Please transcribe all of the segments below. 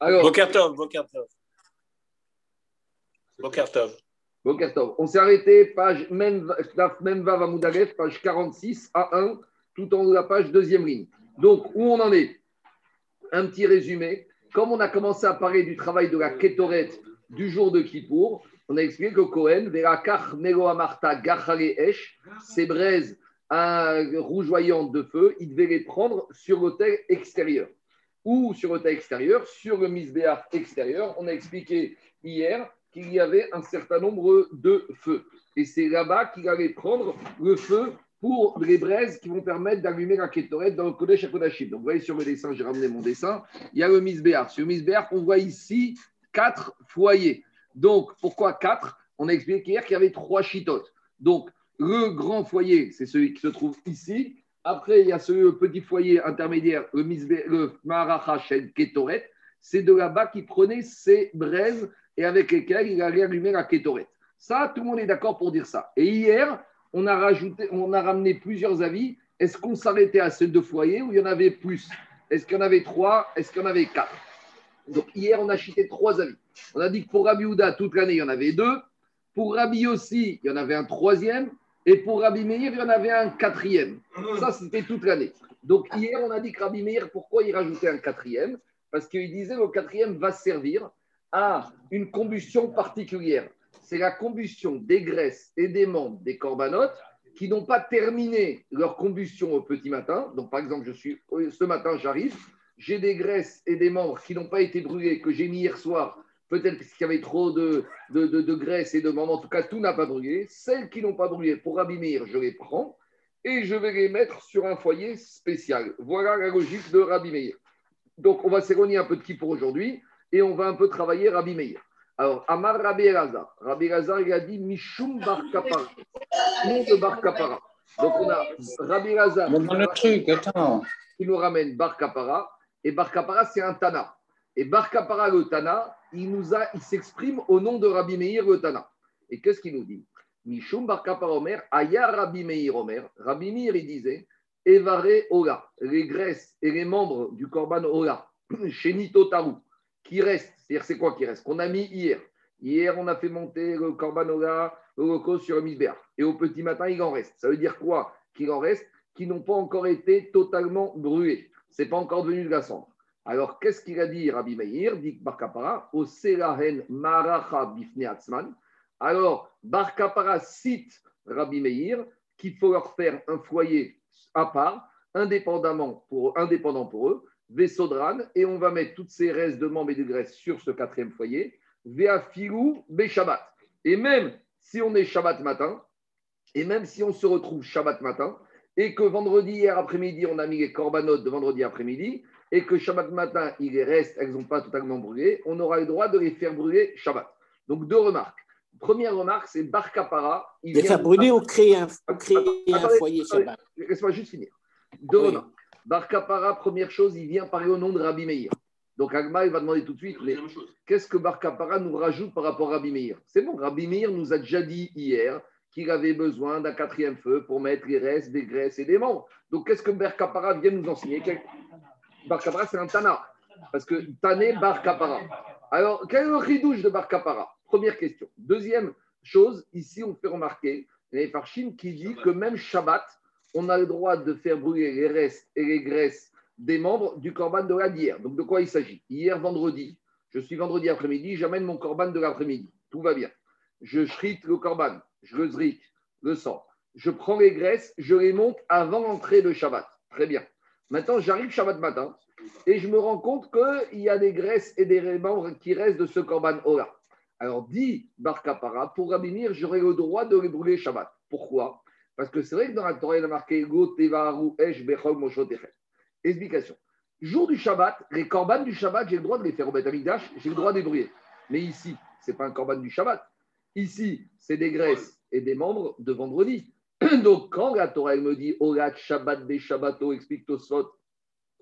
Alors, Bokertov, Bokertov. Bokertov. Bokertov. On s'est arrêté, page Memva Vamoudalef, page 46 à 1, tout en haut de la page, deuxième ligne. Donc, où on en est? Un petit résumé. Comme on a commencé à parler du travail de la Ketoret du jour de Kippour, on a expliqué que Cohen, Verakach Nelo Amarta Gachare Esh, ces braises rougeoyantes de feu, il devait les prendre sur l'hôtel extérieur. Ou sur l'hôtel extérieur, sur le misbéar extérieur. On a expliqué hier qu'il y avait un certain nombre de feux. Et c'est là-bas qu'il allait prendre le feu pour les braises qui vont permettre d'allumer la kétorette dans le Kodesh Kodashim. Donc, vous voyez sur le dessin, j'ai ramené mon dessin, il y a le misbéar. Sur le misbéar, on voit ici quatre foyers. Donc, pourquoi quatre? On a expliqué hier qu'il y avait trois chitotes. Donc, le grand foyer, c'est celui qui se trouve ici. Après, il y a ce petit foyer intermédiaire, le, le Marachached Ketoret. C'est de là-bas qu'il prenait ses braises et avec lesquelles il allait allumer la Ketoret. Ça, tout le monde est d'accord pour dire ça. Et hier, on a, rajouté, on a ramené plusieurs avis. Est-ce qu'on s'arrêtait à ces deux foyers ou il y en avait plus? Est-ce qu'il y en avait trois? Est-ce qu'il y en avait quatre? Donc hier, on a cité trois avis. On a dit que pour Rabbi Houda, toute l'année, il y en avait deux. Pour Rabbi aussi, il y en avait un troisième. Et pour Rabbi Meir, il y en avait un quatrième. Ça, c'était toute l'année. Donc hier, on a dit que Rabbi Meir, pourquoi il rajoutait un quatrième? Parce qu'il disait que le quatrième va servir à une combustion particulière. C'est la combustion des graisses et des membres des corbanotes qui n'ont pas terminé leur combustion au petit matin. Donc, par exemple, je suis, ce matin, j'arrive, j'ai des graisses et des membres qui n'ont pas été brûlés, que j'ai mis hier soir peut-être qu'il y avait trop de, de, graisse et de membres, en tout cas, tout n'a pas brûlé. Celles qui n'ont pas brûlé, pour Rabbi je les prends et je vais les mettre sur un foyer spécial. Voilà la logique de Rabbi Meir. Donc, on va s'éloigner un peu de qui pour aujourd'hui et on va un peu travailler Rabbi Meir. Alors, Amar Rabbi Elazar. Rabbi Elazar, il a dit Mishum Bar Kapara. De Bar Kapara. Donc, on a Rabbi Elazar. le truc, attends. Qui nous ramène Bar Kapara. Et Bar Kapara, c'est un Tana. Et Bar Kapara, le Tana, il, nous a, il s'exprime au nom de Rabbi Meir, le Tana. Et qu'est-ce qu'il nous dit? Mishum Bar Kapara Omer, Aya Rabbi Meir Omer. Rabbi Meir, il disait Evare Ola, les graisses et les membres du Korban Ola, Nito Taru qui reste. C'est-à-dire, c'est quoi qui reste? Qu'on a mis hier. Hier, on a fait monter le Corbanola, le loco sur misbéar. Et au petit matin, il en reste. Ça veut dire quoi Qu'il en reste? Qui n'ont pas encore été totalement brûlés. Ce n'est pas encore devenu de la cendre. Alors, qu'est-ce qu'il a dit Rabbi Meir Dit Barkapara, au Selahen Maracha Bifne Atzman. Alors, Barkapara cite Rabbi Meir qu'il faut leur faire un foyer à part, indépendamment pour, indépendant pour eux, Vesodran, et on va mettre toutes ces restes de membres et de graisse sur ce quatrième foyer, Veafilou Shabbat. Et même si on est Shabbat matin, et même si on se retrouve Shabbat matin, et que vendredi hier après-midi, on a mis les corbanotes de vendredi après-midi, et que Shabbat matin, il les reste, elles n'ont pas totalement brûlé, on aura le droit de les faire brûler Shabbat. Donc deux remarques. Première remarque, c'est Barkapara. Il les faire brûler ou créer un, foyer Shabbat Laisse-moi juste finir. Deux remarques. Bar Kapara, première chose, il vient parler au nom de Rabbi Meir. Donc Agma, il va demander tout de suite, mais qu'est-ce que Bar Kapara nous rajoute par rapport à Rabbi Meir? C'est bon, Rabbi Meir nous a déjà dit hier qu'il avait besoin d'un quatrième feu pour mettre les restes des graisses et des membres. Donc qu'est-ce que Bar Kapara vient nous enseigner? Bar Kapara, c'est un Tana. Parce que Tané Bar Kapara. Alors, quel est le ridouche de Bar Kapara? Première question. Deuxième chose, ici, on fait remarquer, les Farshim qui dit que même Shabbat, on a le droit de faire brûler les restes et les graisses des membres du corban de la d'hier. Donc de quoi il s'agit? Hier vendredi, je suis vendredi après-midi, j'amène mon corban de l'après-midi. Tout va bien. Je shrite le corban, je le zrik, le sang. Je prends les graisses, je les monte avant l'entrée de Shabbat. Très bien. Maintenant, j'arrive Shabbat matin et je me rends compte qu'il y a des graisses et des membres qui restent de ce corban Ola. Alors, dit Barkapara, pour Rabinir, j'aurai le droit de les brûler Shabbat. Pourquoi? Parce que c'est vrai que dans la Torah, il a marqué Go Tevaru Esh Bechol Explication. Jour du Shabbat, les corbanes du Shabbat, j'ai le droit de les faire au Beth j'ai le droit de les brûler. Mais ici, ce n'est pas un corban du Shabbat. Ici, c'est des graisses et des membres de vendredi. Donc, quand la Torah me dit Orat Shabbat des Shabbato, explique Tosfot,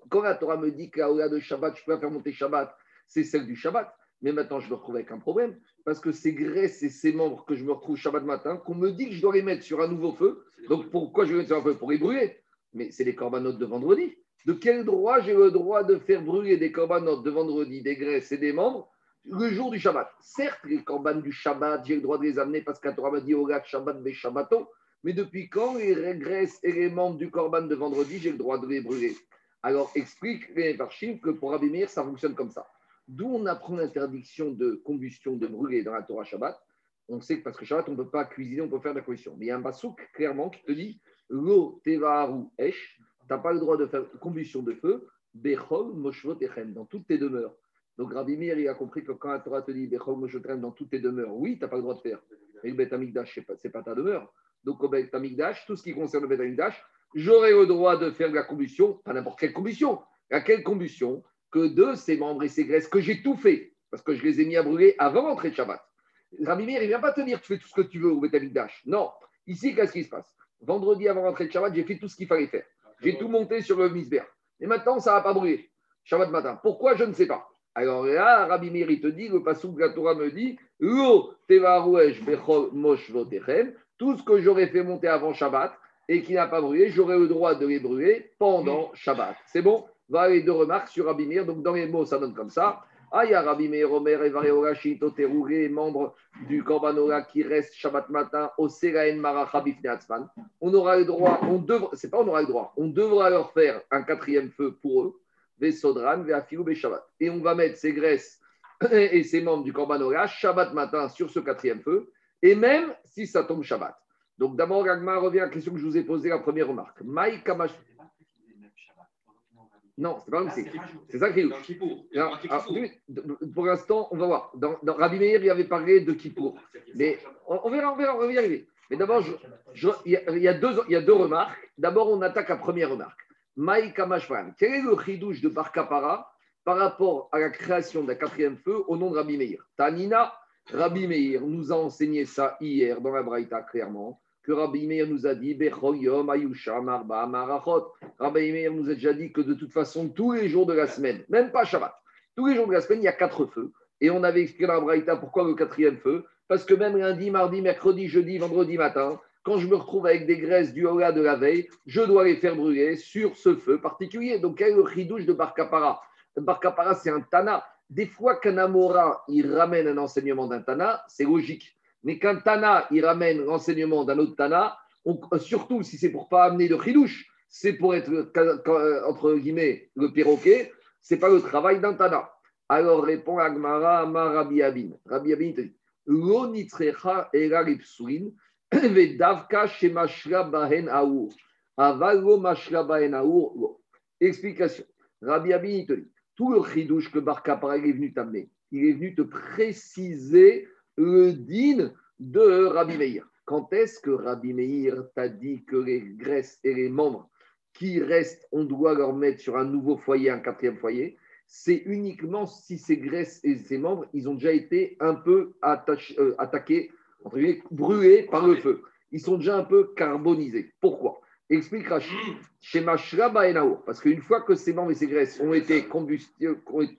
quand la Torah me dit qu'à de Shabbat, je peux faire monter Shabbat, c'est celle du Shabbat. Mais maintenant, je me retrouve avec un problème parce que ces graisses et ces membres que je me retrouve Shabbat matin, qu'on me dit que je dois les mettre sur un nouveau feu. Donc pourquoi je vais mettre sur un feu? Pour les brûler. Mais c'est les corbanotes de vendredi. De quel droit j'ai le droit de faire brûler des corbanotes de vendredi, des graisses et des membres le jour du Shabbat? Certes, les corbanes du Shabbat, j'ai le droit de les amener parce qu'à Torah m'a dit Ogat Shabbat des Shabbato, mais depuis quand les graisses et les membres du corban de vendredi, j'ai le droit de les brûler Alors explique les Parchim que pour Abimir, ça fonctionne comme ça. D'où on apprend l'interdiction de combustion, de brûler dans la Torah Shabbat. On sait que parce que Shabbat, on ne peut pas cuisiner, on peut faire de la combustion. Mais il y a un basouk clairement qui te dit Lo tevaharu esh, tu n'as pas le droit de faire combustion de feu, bechol moshvot dans toutes tes demeures. Donc Rabbi il a compris que quand la Torah te dit bechol moshvot dans toutes tes demeures, oui, tu n'as pas le droit de faire. Mais le Bet Amikdash, ce n'est pas, ta demeure. Donc au Bet Amikdash, tout ce qui concerne le Bet Amikdash, j'aurai le droit de faire de la combustion, pas n'importe quelle combustion. À quelle combustion Que de ces membres et ces graisses que j'ai tout fait, parce que je les ai mis à brûler avant l'entrée de Shabbat. Rabbi Meir, il ne vient pas te dire tu fais tout ce que tu veux au Bet Amikdash. Non. Ici, qu'est-ce qui se passe? Vendredi avant l'entrée de Shabbat, j'ai fait tout ce qu'il fallait faire. J'ai tout monté sur le misber. Et maintenant, ça ne va pas brûler. Shabbat matin. Pourquoi? Je ne sais pas. Alors là, Rabbi Meir, il te dit, le passage de la Torah me dit, tout ce que j'aurais fait monter avant Shabbat et qui n'a pas brûlé, j'aurais le droit de les brûler pendant Shabbat. C'est bon? Voilà les deux remarques sur Rabbi Meir. Donc dans les mots, ça donne comme ça. Ah, il y a Rabbi Meir, Omer, membres du Korbanora qui reste Shabbat matin au Seraen Marachabif On aura le droit, on devra, c'est pas on aura le droit, on devra leur faire un quatrième feu pour eux, Vesodran, Veafilou, Shabbat. Et on va mettre ces graisses et ces membres du Korbanora Shabbat matin sur ce quatrième feu, et même si ça tombe Shabbat. Donc d'abord, Gagma revient à la question que je vous ai posée, la première remarque. Maï Kamash. Non, c'est pas comme c'est. ça qui est Pour l'instant, on va voir. Dans, dans Rabbi Meir, il avait parlé de Kippour. Mais on, verra, on verra, on va y arriver. Mais d'abord, il, y a, deux, il y a deux remarques. D'abord, on attaque la première remarque. Maï Kamashvan. Quel est le chidouche de Barkapara par rapport à la création d'un quatrième feu au nom de Rabbi Meir? Tanina, Rabbi Meir nous a enseigné ça hier dans la Braïta clairement que Rabbi Meir nous a dit Ayusha, Marba, Marachot. Rabbi Meir nous a déjà dit que de toute façon, tous les jours de la semaine, même pas Shabbat, tous les jours de la semaine, il y a quatre feux. Et on avait expliqué dans la Braïta pourquoi le quatrième feu. Parce que même lundi, mardi, mercredi, jeudi, vendredi matin, quand je me retrouve avec des graisses du Hola de la veille, je dois les faire brûler sur ce feu particulier. Donc, quel est le chidouche de Barkapara Barkapara, c'est un Tana. Des fois qu'un Amora, il ramène un enseignement d'un Tana, c'est logique. Mais quand Tana, il ramène l'enseignement d'un autre Tana, surtout si c'est pour pas amener de chidouche, c'est pour être, entre guillemets, le perroquet, c'est pas le travail d'un Tana. Alors répond Agmara Amar Rabbi Abin. Rabbi Abin te dit Lo nitrecha egaripsuin vedavka shemashra bahen aour. Avalo bahen aour. Explication. Rabbi Abin dit tout le chidouche que Barka est venu t'amener, il est venu te préciser le din de Rabbi Meir. Quand est-ce que Rabbi Meir t'a dit que les graisses et les membres qui restent, on doit leur mettre sur un nouveau foyer, un quatrième foyer C'est uniquement si ces graisses et ces membres, ils ont déjà été un peu euh, attaqués, brûlés par le feu. Ils sont déjà un peu carbonisés. Pourquoi? Explique Rachid, chez parce qu'une fois que ces membres et ces graisses ont été,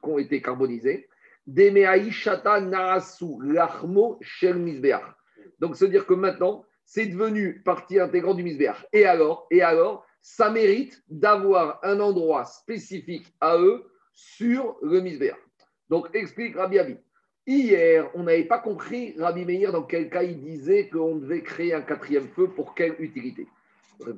ont été carbonisés, donc, c'est dire que maintenant, c'est devenu partie intégrante du misbéach. Et alors, et alors, ça mérite d'avoir un endroit spécifique à eux sur le misbéach. Donc, explique Rabbi Abi. Hier, on n'avait pas compris Rabbi Meir dans quel cas il disait qu'on devait créer un quatrième feu pour quelle utilité.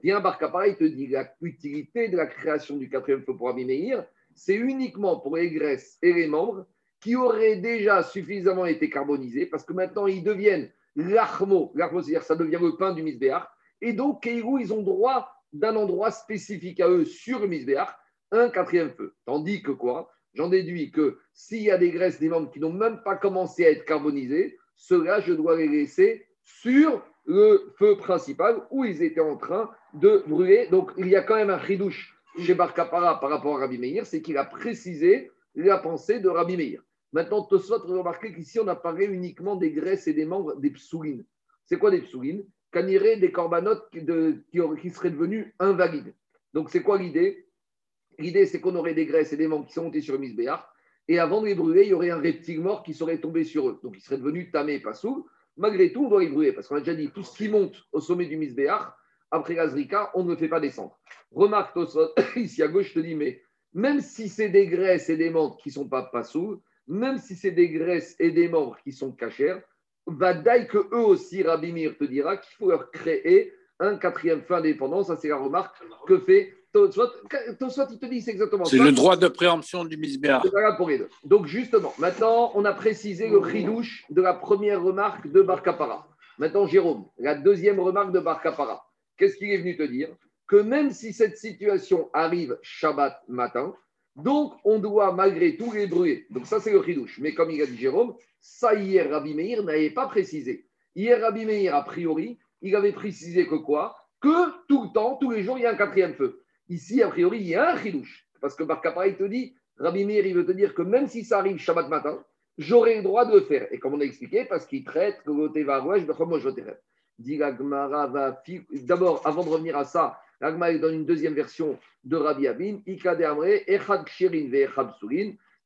Bien Barcapara, il te dit la utilité de la création du quatrième feu pour Rabbi Meir, c'est uniquement pour les graisses et les membres qui auraient déjà suffisamment été carbonisés, parce que maintenant ils deviennent l'achmo, l'achmo c'est-à-dire ça devient le pain du misbéach, et donc Keirou, ils ont droit d'un endroit spécifique à eux sur le misbéach, un quatrième feu. Tandis que quoi? J'en déduis que s'il y a des graisses, des membres qui n'ont même pas commencé à être carbonisés, ceux-là, je dois les laisser sur le feu principal où ils étaient en train de brûler. Donc il y a quand même un chidouche chez Barkapara par rapport à Rabbi Meir, c'est qu'il a précisé la pensée de Rabbi Meir. Maintenant, Tosfot remarquer qu'ici, on a parlé uniquement des graisses et des membres des psoulines. C'est quoi des psoulines Caniré des corbanotes qui, seraient devenus invalides. Donc, c'est quoi l'idée? L'idée, c'est qu'on aurait des graisses et des membres qui sont montés sur le misbéach, et avant de les brûler, il y aurait un reptile mort qui serait tombé sur eux. Donc, ils seraient devenus tamés, pas sous. Malgré tout, on doit les brûler, parce qu'on a déjà dit, tout ce qui monte au sommet du misbéach, après la Zrika, on ne le fait pas descendre. Remarque ici à gauche, je te dis, mais même si c'est des graisses et des membres qui ne sont pas passous, même si c'est des graisses et des membres qui sont cachers, va que eux aussi, Rabbi Mir te dira qu'il faut leur créer un quatrième fin indépendant. Ça, c'est la remarque que fait Tosot, il te dit, c'est exactement ça. C'est le droit de préemption du misbéar. Donc, justement, maintenant, on a précisé le ridouche de la première remarque de Barcapara. Maintenant, Jérôme, la deuxième remarque de Barcapara. Qu'est-ce qu'il est venu te dire? Que même si cette situation arrive Shabbat matin, donc on doit malgré tout les brûler. Donc ça, c'est le ridouche. Mais comme il a dit Jérôme, ça hier, Rabbi Meir n'avait pas précisé. Hier, Rabbi Meir, a priori, il avait précisé que quoi? Que tout le temps, tous les jours, il y a un quatrième feu. Ici, a priori, il y a un ridouche. Parce que il te dit, Rabbi Meir, il veut te dire que même si ça arrive Shabbat matin, j'aurai le droit de le faire. Et comme on a expliqué, parce qu'il traite que D'abord, avant de revenir à ça, l'Agma donne une deuxième version de Rabbi Abin. Echad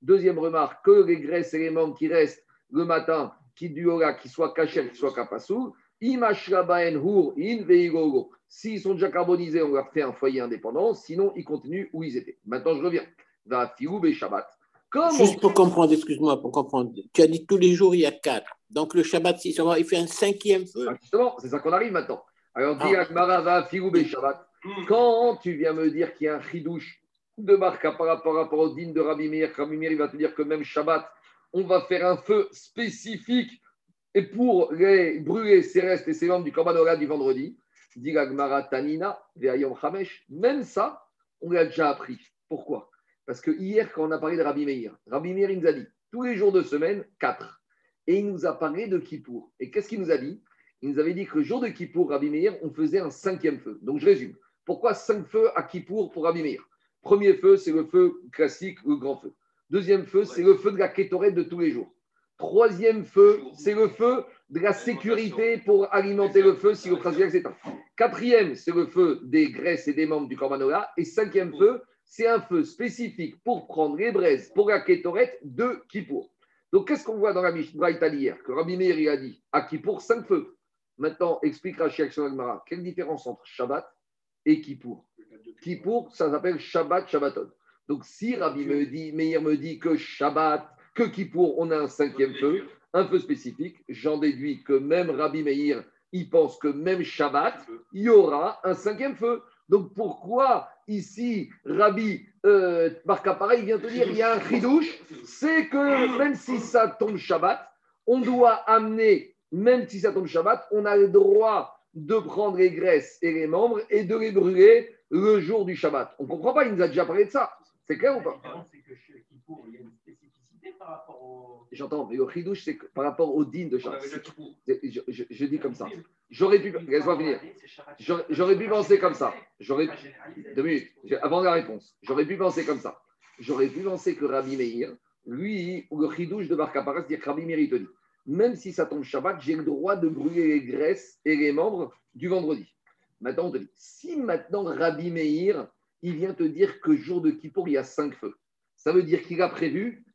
Deuxième remarque, que les graisses et les membres qui restent le matin, qui du qui soit caché, qui soit kapasou, S'ils sont déjà carbonisés, on leur fait un foyer indépendant. Sinon, ils continuent où ils étaient. Maintenant, je reviens. Shabbat. Juste pour comprendre, excuse-moi, pour comprendre. Tu as dit tous les jours, il y a quatre. Donc le Shabbat, il fait un cinquième feu. Ah, justement, c'est ça qu'on arrive maintenant. Alors, ah. Shabbat. Quand tu viens me dire qu'il y a un chidouche de Marca par rapport, au din de Rabbi Meir, Rabbi Meir, il va te dire que même Shabbat, on va faire un feu spécifique et pour les brûler ses restes et ses membres du Korban du vendredi. Dit Tanina, même ça, on l'a déjà appris. Pourquoi? Parce que hier, quand on a parlé de Rabbi Meir, Rabbi Meir, il nous a dit tous les jours de semaine, quatre. Et il nous a parlé de Kippour. Et qu'est-ce qu'il nous a dit? Il nous avait dit que le jour de Kippour, Rabbi Meir, on faisait un cinquième feu. Donc je résume. Pourquoi cinq feux à Kippour pour Rabbi Meir? Premier feu, c'est le feu classique, le grand feu. Deuxième feu, c'est le feu de la kétorette de tous les jours. Troisième feu, c'est le feu de la sécurité pour alimenter le feu si le principe s'éteint. Quatrième, c'est le feu des graisses et des membres du Corbanola. Et cinquième feu, c'est un feu spécifique pour prendre les braises pour la kétorette de Kippour. Donc, qu'est-ce qu'on voit dans la Mishnah hier Que Rabbi Meir a dit à Kippour, cinq feux. Maintenant, explique Rashi Agmara. Quelle différence entre Shabbat et Kippour? Kippour, ça s'appelle Shabbat Shabbaton. Donc, si Rabbi Meir me dit que Shabbat, que Kippour, on a un cinquième feu, un feu spécifique, j'en déduis que même Rabbi Meir, il pense que même Shabbat, il y aura un cinquième feu. Donc pourquoi ici Rabbi euh, pareil vient te dire il y a un chidouche, c'est que même si ça tombe Shabbat, on doit amener, même si ça tombe Shabbat, on a le droit de prendre les graisses et les membres et de les brûler le jour du Shabbat. On ne comprend pas, il nous a déjà parlé de ça. C'est clair ou pas? J'entends, mais le chidouche, c'est par rapport au din de Shabbat. Je, je, dis comme ça. J'aurais pu, laisse-moi finir. J'aurais pu penser comme ça. J'aurais, deux minutes, avant la réponse. J'aurais pu penser comme ça. J'aurais pu penser que Rabbi Meir, lui, ou le chidouche de Barcaparas, dire que Rabbi Meir, il te dit, même si ça tombe Shabbat, j'ai le droit de brûler les graisses et les membres du vendredi. Maintenant, on te dit, si maintenant Rabbi Meir, il vient te dire que jour de Kippour, il y a cinq feux, ça veut dire qu'il a prévu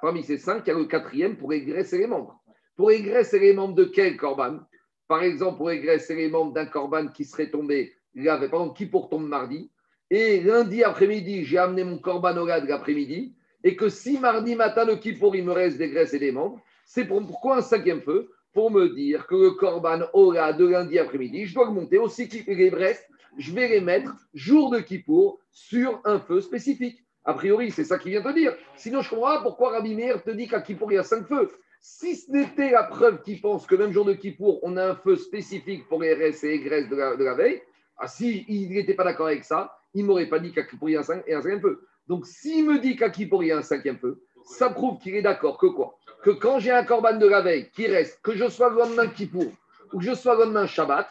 parmi ces cinq, il y a le quatrième pour et les membres. Pour et les membres de quel corban? Par exemple, pour et les membres d'un corban qui serait tombé, il avait, par exemple, qui pour tombe mardi, et lundi après-midi, j'ai amené mon corban au de l'après-midi, et que si mardi matin, le pour il me reste des graisses et des membres, c'est pourquoi un cinquième feu? Pour me dire que le corban aura de lundi après-midi, je dois monter aussi les graisses, je vais les mettre jour de Kippour sur un feu spécifique. A priori, c'est ça qu'il vient de dire. Sinon, je comprends pourquoi Rabbi Meir te dit qu'à Kippour, il y a cinq feux. Si ce n'était la preuve qu'il pense que même jour de Kippour, on a un feu spécifique pour les et graisses de la, veille, ah, si il n'était pas d'accord avec ça, il ne m'aurait pas dit qu'à Kippour, il y a un, cinq, un cinquième feu. Donc, s'il me dit qu'à Kippour, il y a un cinquième feu, ça prouve qu'il est d'accord que quoi? Que quand j'ai un corban de la veille qui reste, que je sois le lendemain Kippour ou que je sois le lendemain Shabbat,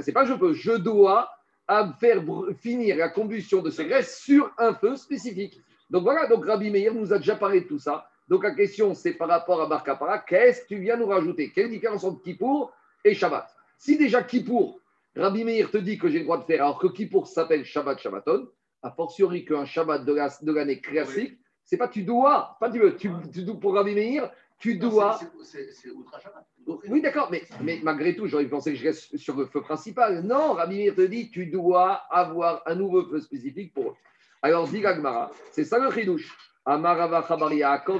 c'est pas je peux, je dois à faire finir la combustion de ces graisses sur un feu spécifique. Donc voilà, donc Rabbi Meir nous a déjà parlé de tout ça. Donc la question, c'est par rapport à Barkapara, qu'est-ce que tu viens nous rajouter? Quelle différence entre Kippour et Shabbat? Si déjà Kippour, Rabbi Meir te dit que j'ai le droit de faire, alors que Kippour s'appelle Shabbat Shabbaton, a fortiori qu'un Shabbat de l'année classique, c'est pas tu dois, pas tu veux, tu, pour Rabbi Meir, tu dois. c'est-. Oui, d'accord, mais, mais malgré tout, j'aurais pensé que je reste sur le feu principal. Non, Rabbi Meir te dit, tu dois avoir un nouveau feu spécifique pour eux. Alors, dit Gagmara, c'est ça le chidouche. Amarava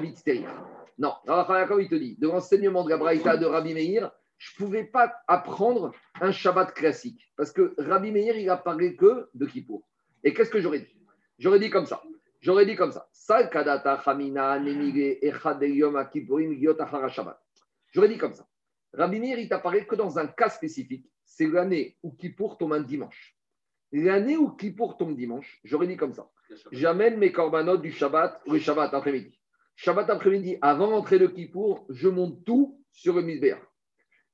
Itzterir. Non, Rabbi il te dit, de l'enseignement de la Braïta de Rabbi Meir, je ne pouvais pas apprendre un Shabbat classique. Parce que Rabbi Meir, il a parlé que de Kippour. Et qu'est-ce que j'aurais dit? J'aurais dit comme ça. J'aurais dit comme ça. J'aurais dit comme ça. Rabbi il t'apparaît que dans un cas spécifique. C'est l'année où Kippour tombe un dimanche. L'année où Kippour tombe dimanche, j'aurais dit comme ça. J'amène mes corbanotes du Shabbat, le Shabbat après-midi. Shabbat après-midi, avant d'entrer le Kippour, je monte tout sur le Misbéach.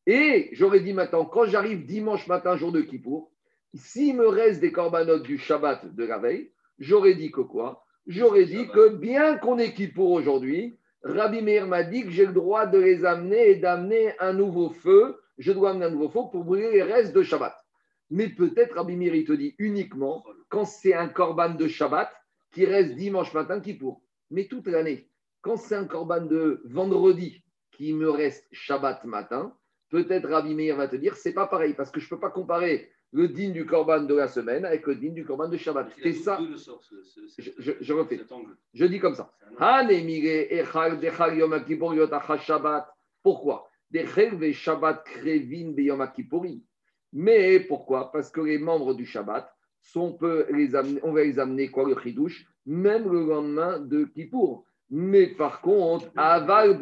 Et j'aurais dit maintenant, quand j'arrive dimanche matin, jour de Kippour, s'il me reste des corbanotes du Shabbat de la veille, j'aurais dit que quoi? J'aurais dit que bien qu'on ait Kippour aujourd'hui, Rabbi Meir m'a dit que j'ai le droit de les amener et d'amener un nouveau feu. Je dois amener un nouveau feu pour brûler les restes de Shabbat. Mais peut-être Rabbi Meir, il te dit uniquement quand c'est un korban de Shabbat qui reste dimanche matin Kippour. Mais toute l'année, quand c'est un korban de vendredi qui me reste Shabbat matin, peut-être Rabbi Meir va te dire c'est pas pareil parce que je ne peux pas comparer le din du korban de la semaine avec le din du korban de Shabbat. C'est ça, je, je- je refais. Je dis comme ça. Pourquoi? Mais pourquoi? Parce que les membres du Shabbat, sont, on, peut les amener, on va les amener quoi le chidouche, même le lendemain de Kippour. Mais par contre, aval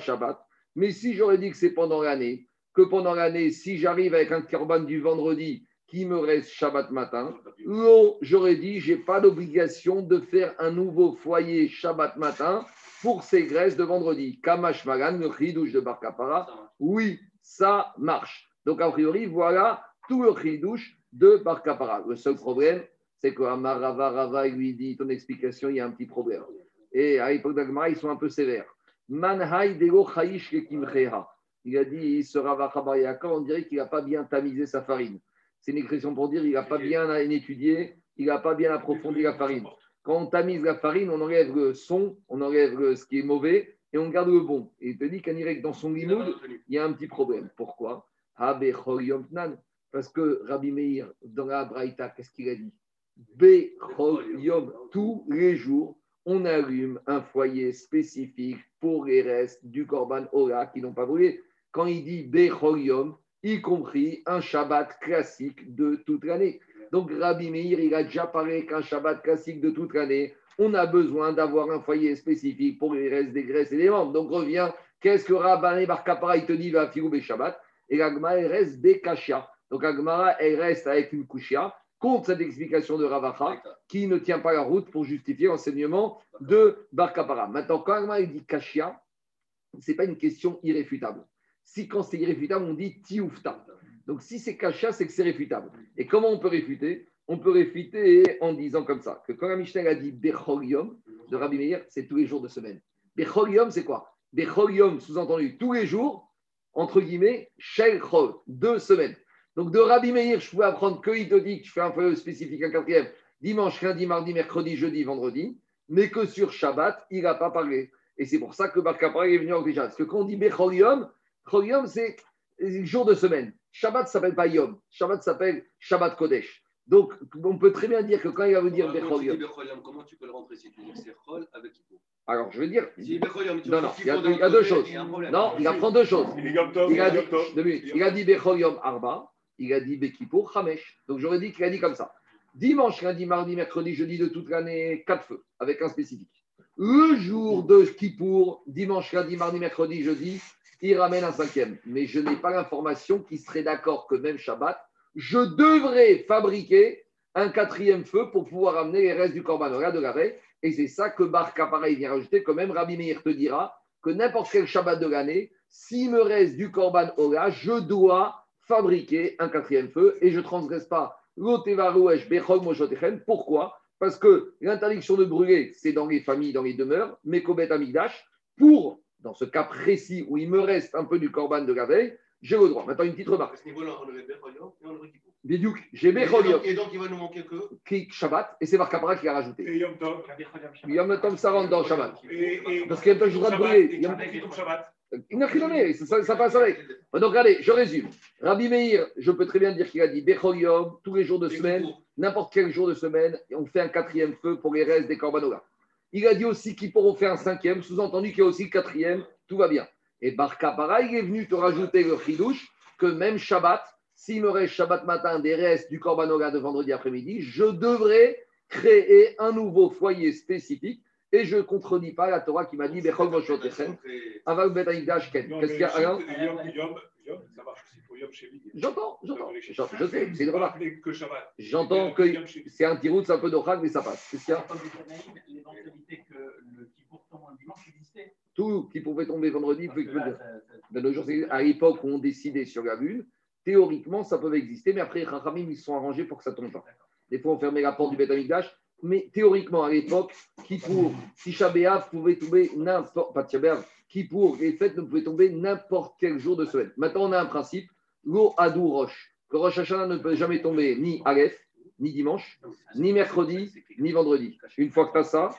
Shabbat. Mais si j'aurais dit que c'est pendant l'année, que pendant l'année, si j'arrive avec un korban du vendredi qui me reste Shabbat matin, non, j'aurais dit, j'ai pas d'obligation de faire un nouveau foyer Shabbat matin pour ces graisses de vendredi. Kamash Magan, le chidouche de Barkapara, oui, ça marche. Donc, a priori, voilà tout le chidouche de Barkapara. Le seul problème, c'est que Amarava Rava lui dit ton explication, il y a un petit problème. Et à l'époque d'Agmara, ils sont un peu sévères. Manhai dego chayish lekimcheha. Il a dit, ce Rava Chabayaka, on dirait qu'il n'a pas bien tamisé sa farine. C'est une expression pour dire il n'a pas bien étudié, il n'a pas bien approfondi la farine. Quand on tamise la farine, on enlève le son, on enlève ce qui est mauvais et on garde le bon. Et il te dit qu'en dans son limoud, il y a un petit problème. Pourquoi? Parce que Rabbi Meir, dans la Braïta, qu'est-ce qu'il a dit? Tous les jours, on allume un foyer spécifique pour les restes du Korban Ora qui n'ont pas brûlé. Quand il dit Be chol yom, y compris un Shabbat classique de toute l'année. Donc Rabbi Meir, il a déjà parlé qu'un Shabbat classique de toute l'année, on a besoin d'avoir un foyer spécifique pour les restes des graisses et des membres. Donc revient, qu'est-ce que Rabbi Bar Kapara, il te dit, va Filou Shabbat? Et l'Agma, elle reste Bekashia. Donc Agmara, elle reste avec une Kushia contre cette explication de Ravacha qui ne tient pas la route pour justifier l'enseignement de Bar Kapara. Maintenant, quand Agmara il dit Kashia, ce n'est pas une question irréfutable. Si quand c'est irréfutable, on dit Tioufta. Donc si c'est Kashia, c'est que c'est réfutable. Et comment on peut réfuter? On peut réfuter en disant comme ça, que quand la Mishnah a dit Bechol Yom de Rabbi Meir, c'est tous les jours de semaine. Bechol Yom, c'est quoi? Bechol Yom, sous-entendu, tous les jours, entre guillemets, Shel deux semaines. Donc de Rabbi Meir, je pouvais apprendre qu'il te dit que je fais un feuille spécifique, un quatrième, dimanche, lundi, mardi, mercredi, jeudi, vendredi, mais que sur Shabbat, il n'a pas parlé. Et c'est pour ça que Bar Kapara est venu en déjà. Parce que quand on dit Bechol Yom, Chol Yom, c'est le jour de semaine. Shabbat ne s'appelle pas Yom. Shabbat s'appelle Shabbat Kodesh. Donc, on peut très bien dire que quand il va vous dire Bechol Yom, Comment tu peux le rentrer si tu dis que c'est Chol avec Kippour alors je veux dire, Si Bechol Yom, tu Non, non, il y a deux- d'un il y a deux côté, choses. il y a un problème. non, il apprend deux choses. Il a dit, deux minutes. il a dit Bechol Yom Arba, il a dit Bekipur Hamesh. Donc j'aurais dit qu'il a dit comme ça. Dimanche, lundi, mardi, mercredi, jeudi de toute l'année, quatre feux, avec un spécifique. Le jour de Kippour, dimanche, lundi, mardi, mercredi, jeudi, il ramène un cinquième. Mais je n'ai pas l'information qui serait d'accord que même Shabbat, je devrais fabriquer un quatrième feu pour pouvoir amener les restes du Korban Ola de la veille. Et c'est ça que Bar Kapara il vient rajouter, que même Rabbi Meir te dira que n'importe quel Shabbat de l'année, s'il me reste du Korban Ola, je dois fabriquer un quatrième feu et je ne transgresse pas. Pourquoi? Parce que l'interdiction de brûler, c'est dans les familles, dans les demeures, mais Kobet Amigdash, pour, dans ce cas précis où il me reste un peu du Korban de la veille, j'ai le droit. Maintenant, une petite À remarque. ce niveau-là, on Becholiom et on aurait Kippour. Bidiouk, j'ai Et donc- Et donc, il va nous manquer que. qui Shabbat, et c'est Bar Kapara qui l'a rajouté. Et Yom Tov. Yom Tov, ça rentre dans Shabbat. Parce qu'il y a le droit de brûler. a- Yom Shabbat. Il n'a rien ça, ça passe avec. Donc, regardez, je résume. Rabbi Meir, je peux très bien dire qu'il a dit Bechol Yom, tous les jours de semaine, n'importe quel jour de semaine, et on fait un quatrième feu pour les restes des Korbanola. Il a dit aussi qu'ils pourront faire un cinquième, sous-entendu qu'il y a aussi le quatrième, tout va bien. Et Bar Kapara, il est venu te rajouter le chidouche que même Shabbat, s'il me reste Shabbat matin des restes du Korbanola de vendredi après-midi, je devrais créer un nouveau foyer spécifique et je ne contredis pas la Torah qui m'a dit Bechol Aval Ken. Qu'est-ce qu'il y a Yom, ça marche aussi pour Yom Shevi. J'entends, j'entends. Je sais, c'est une remarque. Rappeler que Shabbat. J'entends que c'est un tirout, c'est un peu d'orag, mais ça passe. Qu'est-ce qu'il y a L'éventualité que le Kippour tombe un dimanche existait. Tout qui pouvait tomber vendredi, que De nos jours, c'est- à l'époque où on décidait sur la lune, théoriquement, ça pouvait exister, mais après, les Chachamim, ils se sont arrangés pour que ça tombe pas. Des fois, on fermait la porte du Beth Amikdash, mais théoriquement, à l'époque, qui pour Tisha B'Av pouvait tomber n'importe, pas Tisha qui pour les fêtes ne pouvaient tomber n'importe quel jour de semaine. Maintenant, on a un principe, l'eau Adou Roche, que Rosh Hashanah ne peut jamais tomber ni Aleph, ni dimanche, ni mercredi, ni vendredi. Une fois que tu as ça,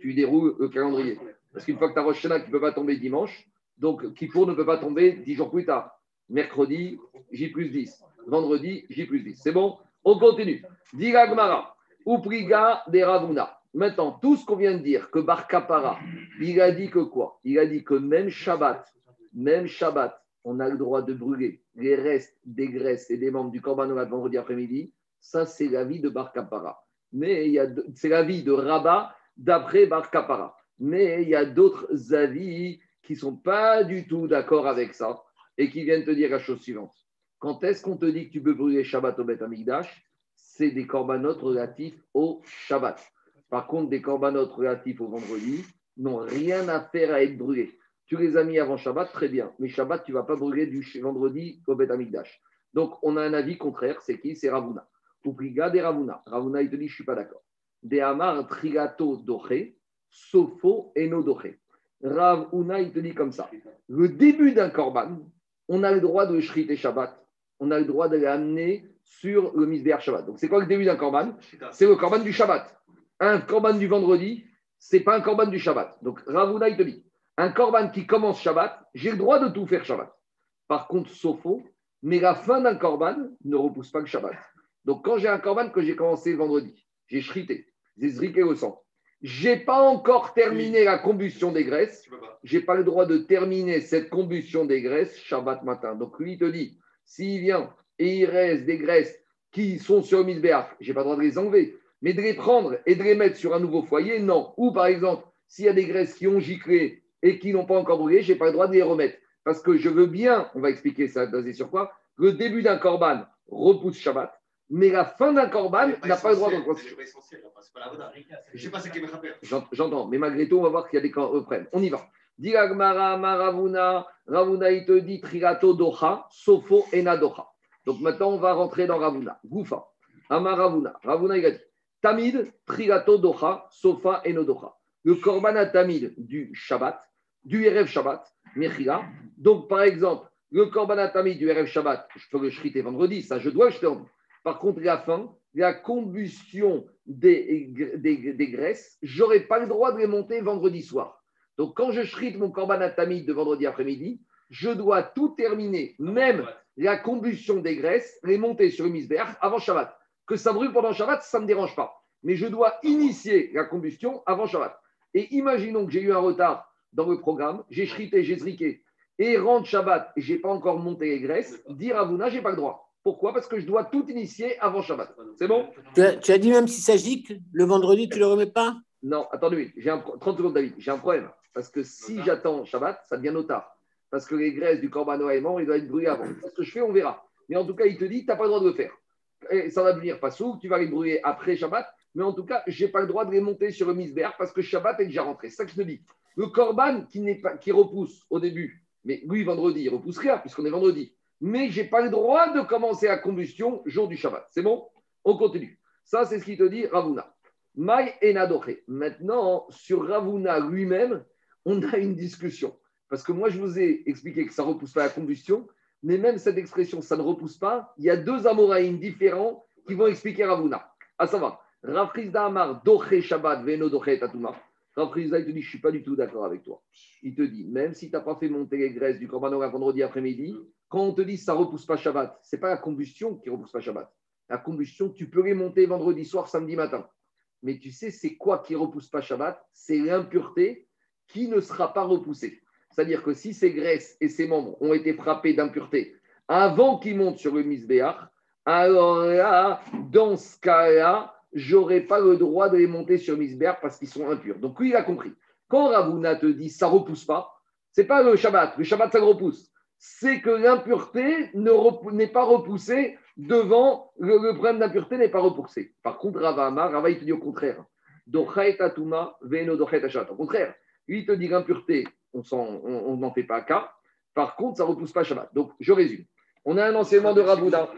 tu déroules le calendrier. Parce qu'une fois que tu as Rosh Hashanah qui ne peut pas tomber dimanche, donc Kippour ne peut pas tomber dix jours plus tard. Mercredi, J plus 10. Vendredi, J plus 10. C'est bon? On continue. Diga Gmara, Upriga de Ravuna. Maintenant, tout ce qu'on vient de dire, que Bar Kapara, il a dit que quoi? Il a dit que même Shabbat, même Shabbat, on a le droit de brûler les restes des graisses et des membres du Korban Olat vendredi après-midi. Ça, c'est l'avis de Bar Kapara. Mais c'est l'avis de Rabat d'après Bar Kapara. Mais il y a d'autres avis qui sont pas du tout d'accord avec ça et qui viennent te dire la chose suivante. Quand est-ce qu'on te dit que tu peux brûler Shabbat au Beth Amikdash C'est des corbanotes relatifs au Shabbat. Par contre, des corbanotes relatifs au vendredi n'ont rien à faire à être brûlés. Tu les as mis avant Shabbat, très bien. Mais Shabbat, tu ne vas pas brûler du vendredi au Beth Amikdash. Donc, on a un avis contraire. C'est qui? C'est Ravuna. Upriga des Ravuna. Ravuna, il te dit, je ne suis pas d'accord. De Amar Trigato Doché, Sofo Eno Doché. Ravuna, il te dit comme ça. Le début d'un korban, on a le droit de shriter Shabbat. On a le droit de l'amener sur le misbéar Shabbat. Donc, c'est quoi le début d'un korban? C'est le korban du Shabbat. Un korban du vendredi, c'est pas un korban du Shabbat. Donc, Ravuna, il te dit, un korban qui commence Shabbat, j'ai le droit de tout faire Shabbat. Par contre, Sofo, mais la fin d'un korban ne repousse pas le Shabbat. Donc, quand j'ai un korban que j'ai commencé le vendredi, j'ai shrité, j'ai zriqué le sang, j'ai pas encore terminé la combustion des graisses, j'ai pas le droit de terminer cette combustion des graisses Shabbat matin. Donc lui, il te dit, s'il vient et il reste des graisses qui sont sur le misbéach, j'ai pas le droit de les enlever, mais de les prendre et de les mettre sur un nouveau foyer, non. Ou par exemple, s'il y a des graisses qui ont giclé et qui n'ont pas encore brûlé, j'ai pas le droit de les remettre. Parce que je veux bien, on va expliquer ça basé sur quoi, le début d'un korban repousse Shabbat, mais la fin d'un korban C'est n'a pas le droit de essentiel, repousse. C'est pas essentiel, enfin, c'est pas la bonne. Je sais pas ce J'entends, mais malgré tout, on va voir qu'il y a des reprennent. On y va. Maravuna, Ravuna, il te dit Trigato Doha, Sofo Ena Doha. Donc maintenant, on va rentrer dans Ravuna. Goufa, Amaravuna. Ravuna, il a dit Tamid, Trigato Doha, Sofa Doha. Le Korban Tamid du Shabbat, du Erev Shabbat, Mechila. Donc par exemple, le Korban à Tamid du Erev Shabbat, je peux le shriter vendredi, ça je dois le en Par contre, la fin, la combustion des, des, des graisses, j'aurais pas le droit de les monter vendredi soir. Donc, quand je shrite mon korban atamide de vendredi après-midi, je dois tout terminer, même la combustion des graisses, les monter sur le misbéach avant Shabbat. Que ça brûle pendant Shabbat, ça ne me dérange pas. Mais je dois initier la combustion avant Shabbat. Et imaginons que j'ai eu un retard dans le programme, j'ai shrité, j'ai zriqué, et rentre Shabbat, et je n'ai pas encore monté les graisses, dire à Vouna, je n'ai pas le droit. Pourquoi? Parce que je dois tout initier avant Shabbat. C'est bon? Tu as, tu as dit même si ça gicle, le vendredi, tu ne le remets pas? Non, attendez, j'ai un, pro- 30 secondes, David. J'ai un problème. Parce que si j'attends Shabbat, ça devient notard. Parce que les graisses du Corban il doit être brûlé avant. Ce que je fais, on verra. Mais en tout cas, il te dit, tu n'as pas le droit de le faire. Ça va devenir pas sourd, tu vas les brûler après Shabbat. Mais en tout cas, je n'ai pas le droit de les monter sur le misbéar parce que Shabbat est déjà rentré. C'est ça que je te dis. Le Corban qui, pas, qui repousse au début, mais lui, vendredi, il repousse rien puisqu'on est vendredi. Mais je n'ai pas le droit de commencer la combustion jour du Shabbat. C'est bon? On continue. Ça, c'est ce qu'il te dit Ravuna. Maï Enadoche. Maintenant, sur Ravuna lui-même, on a une discussion. Parce que moi, je vous ai expliqué que ça repousse pas la combustion, Mais même cette expression, ça ne repousse pas. Il y a deux Amoraïm différents qui vont expliquer Ravuna. À savoir, Rav Chizda Amar, Doche Shabbat, Veno Doche Tatuma. Rav Chizda, il te dit, je ne suis pas du tout d'accord avec toi. Il te dit, même si tu n'as pas fait monter les graisses du Korban vendredi après-midi, quand on te dit ça ne repousse pas Shabbat, ce n'est pas la combustion qui ne repousse pas Shabbat. La combustion, tu peux les monter vendredi soir, samedi matin. Mais tu sais, c'est quoi qui ne repousse pas Shabbat? C'est l'impureté qui ne sera pas repoussée. C'est-à-dire que si ces graisses et ces membres ont été frappés d'impureté avant qu'ils montent sur le misbéach, alors là, dans ce cas-là, j'aurais pas le droit de les monter sur misbéach parce qu'ils sont impurs. Donc lui, il a compris. Quand Ravuna te dit ça repousse pas, c'est pas le Shabbat. Le Shabbat, ça repousse. C'est que l'impureté n'est pas repoussée devant le, problème d'impureté n'est pas repoussé. Par contre, Rava Rava, il te dit au contraire. Au contraire, lui, il te dit l'impureté, on n'en fait pas cas. Par contre, ça ne repousse pas Shabbat. Donc, je résume. On a un enseignement de Ravuna.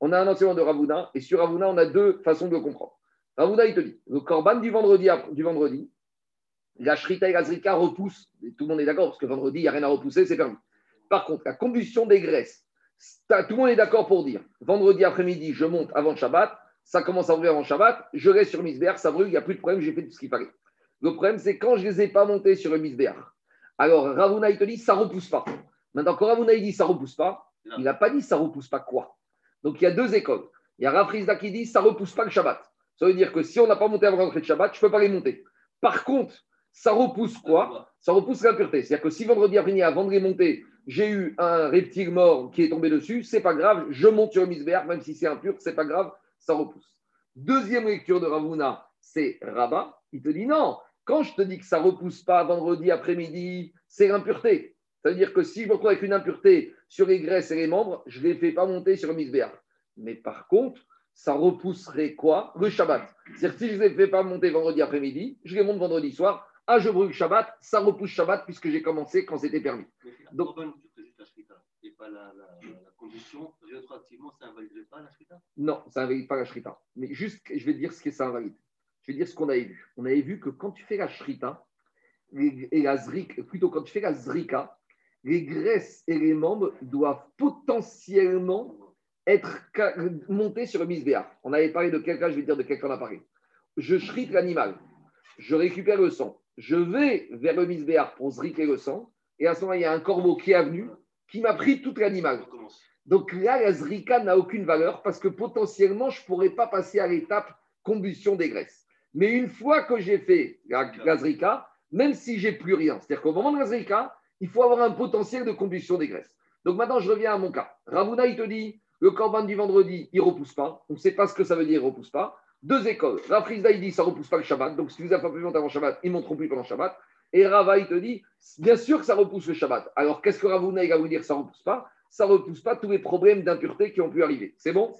On a un enseignement de Ravuna. Et sur Ravuna, on a deux façons de le comprendre. Ravuna, il te dit le korban du vendredi, du vendredi la shrita et la zrika repoussent. Et tout le monde est d'accord, parce que vendredi, il n'y a rien à repousser, c'est permis. Par contre, la combustion des graisses, tout le monde est d'accord pour dire vendredi après-midi, je monte avant Shabbat, ça commence à ouvrir avant Shabbat, je reste sur Misbéar, ça brûle, il n'y a plus de problème, j'ai fait tout ce qu'il fallait. Le problème, c'est quand je ne les ai pas montés sur le. Alors, Ravuna, il te dit, ça ne repousse pas. Maintenant, quand Ravuna, il dit, ça ne repousse pas, il n'a pas dit, ça ne repousse pas quoi Donc, il y a deux écoles. Il y a Rafrizda qui dit, ça ne repousse pas le Shabbat. Ça veut dire que si on n'a pas monté avant l'entrée de Shabbat, je ne peux pas les monter. Par contre, ça repousse quoi Ça repousse l'impureté. C'est-à-dire que si vendredi après-midi, avant de les monter, j'ai eu un reptile mort qui est tombé dessus, c'est pas grave, je monte sur le misbéar, même si c'est impur, c'est pas grave, ça repousse. Deuxième lecture de Ravuna, c'est Rabat. Il te dit non, quand je te dis que ça repousse pas vendredi après-midi, c'est l'impureté. C'est-à-dire que si je me retrouve avec une impureté sur les graisses et les membres, je ne les fais pas monter sur le misbéar. Mais par contre, ça repousserait quoi? Le Shabbat. C'est-à-dire que si je ne les fais pas monter vendredi après-midi, je les monte vendredi soir. Ah, je brûle Shabbat, ça repousse Shabbat puisque j'ai commencé quand c'était permis. Donc- et pas la, la, la combustion. Rétroactivement, ça invaliderait pas la shrita Non, ça n'invalide pas la shrita. Mais juste, je vais te dire ce que ça invalide. Je vais dire ce qu'on avait vu. On avait vu que quand tu fais la shrita, et la zrika, plutôt quand tu fais la zrika, les graisses et les membres doivent potentiellement être montés sur le misbéar. On avait parlé de quelqu'un, je vais dire de quelqu'un a parlé. Je shrite l'animal, je récupère le sang, je vais vers le misbéar pour zriker le sang, et à ce moment il y a un corbeau qui est venu, qui m'a pris tout l'animal. Donc là, la zrika n'a aucune valeur parce que potentiellement, je ne pourrais pas passer à l'étape combustion des graisses. Mais une fois que j'ai fait la, la zrika, même si j'ai plus rien, c'est-à-dire qu'au moment de la zrika, il faut avoir un potentiel de combustion des graisses. Donc maintenant, je reviens à mon cas. Ravuna, il te dit, le corban du vendredi, il ne repousse pas. On ne sait pas ce que ça veut dire, il ne repousse pas. Deux écoles. Rafrizda, il dit, ça ne repousse pas le Shabbat. Donc si vous avez pas pu avant Shabbat, ils ne monteront plus pendant Shabbat. Et Rava, il te dit, bien sûr que ça repousse le Shabbat. Alors qu'est-ce que Ravuna, il va vous dire, ça ne repousse pas? Ça ne repousse pas tous les problèmes d'impureté qui ont pu arriver. C'est bon?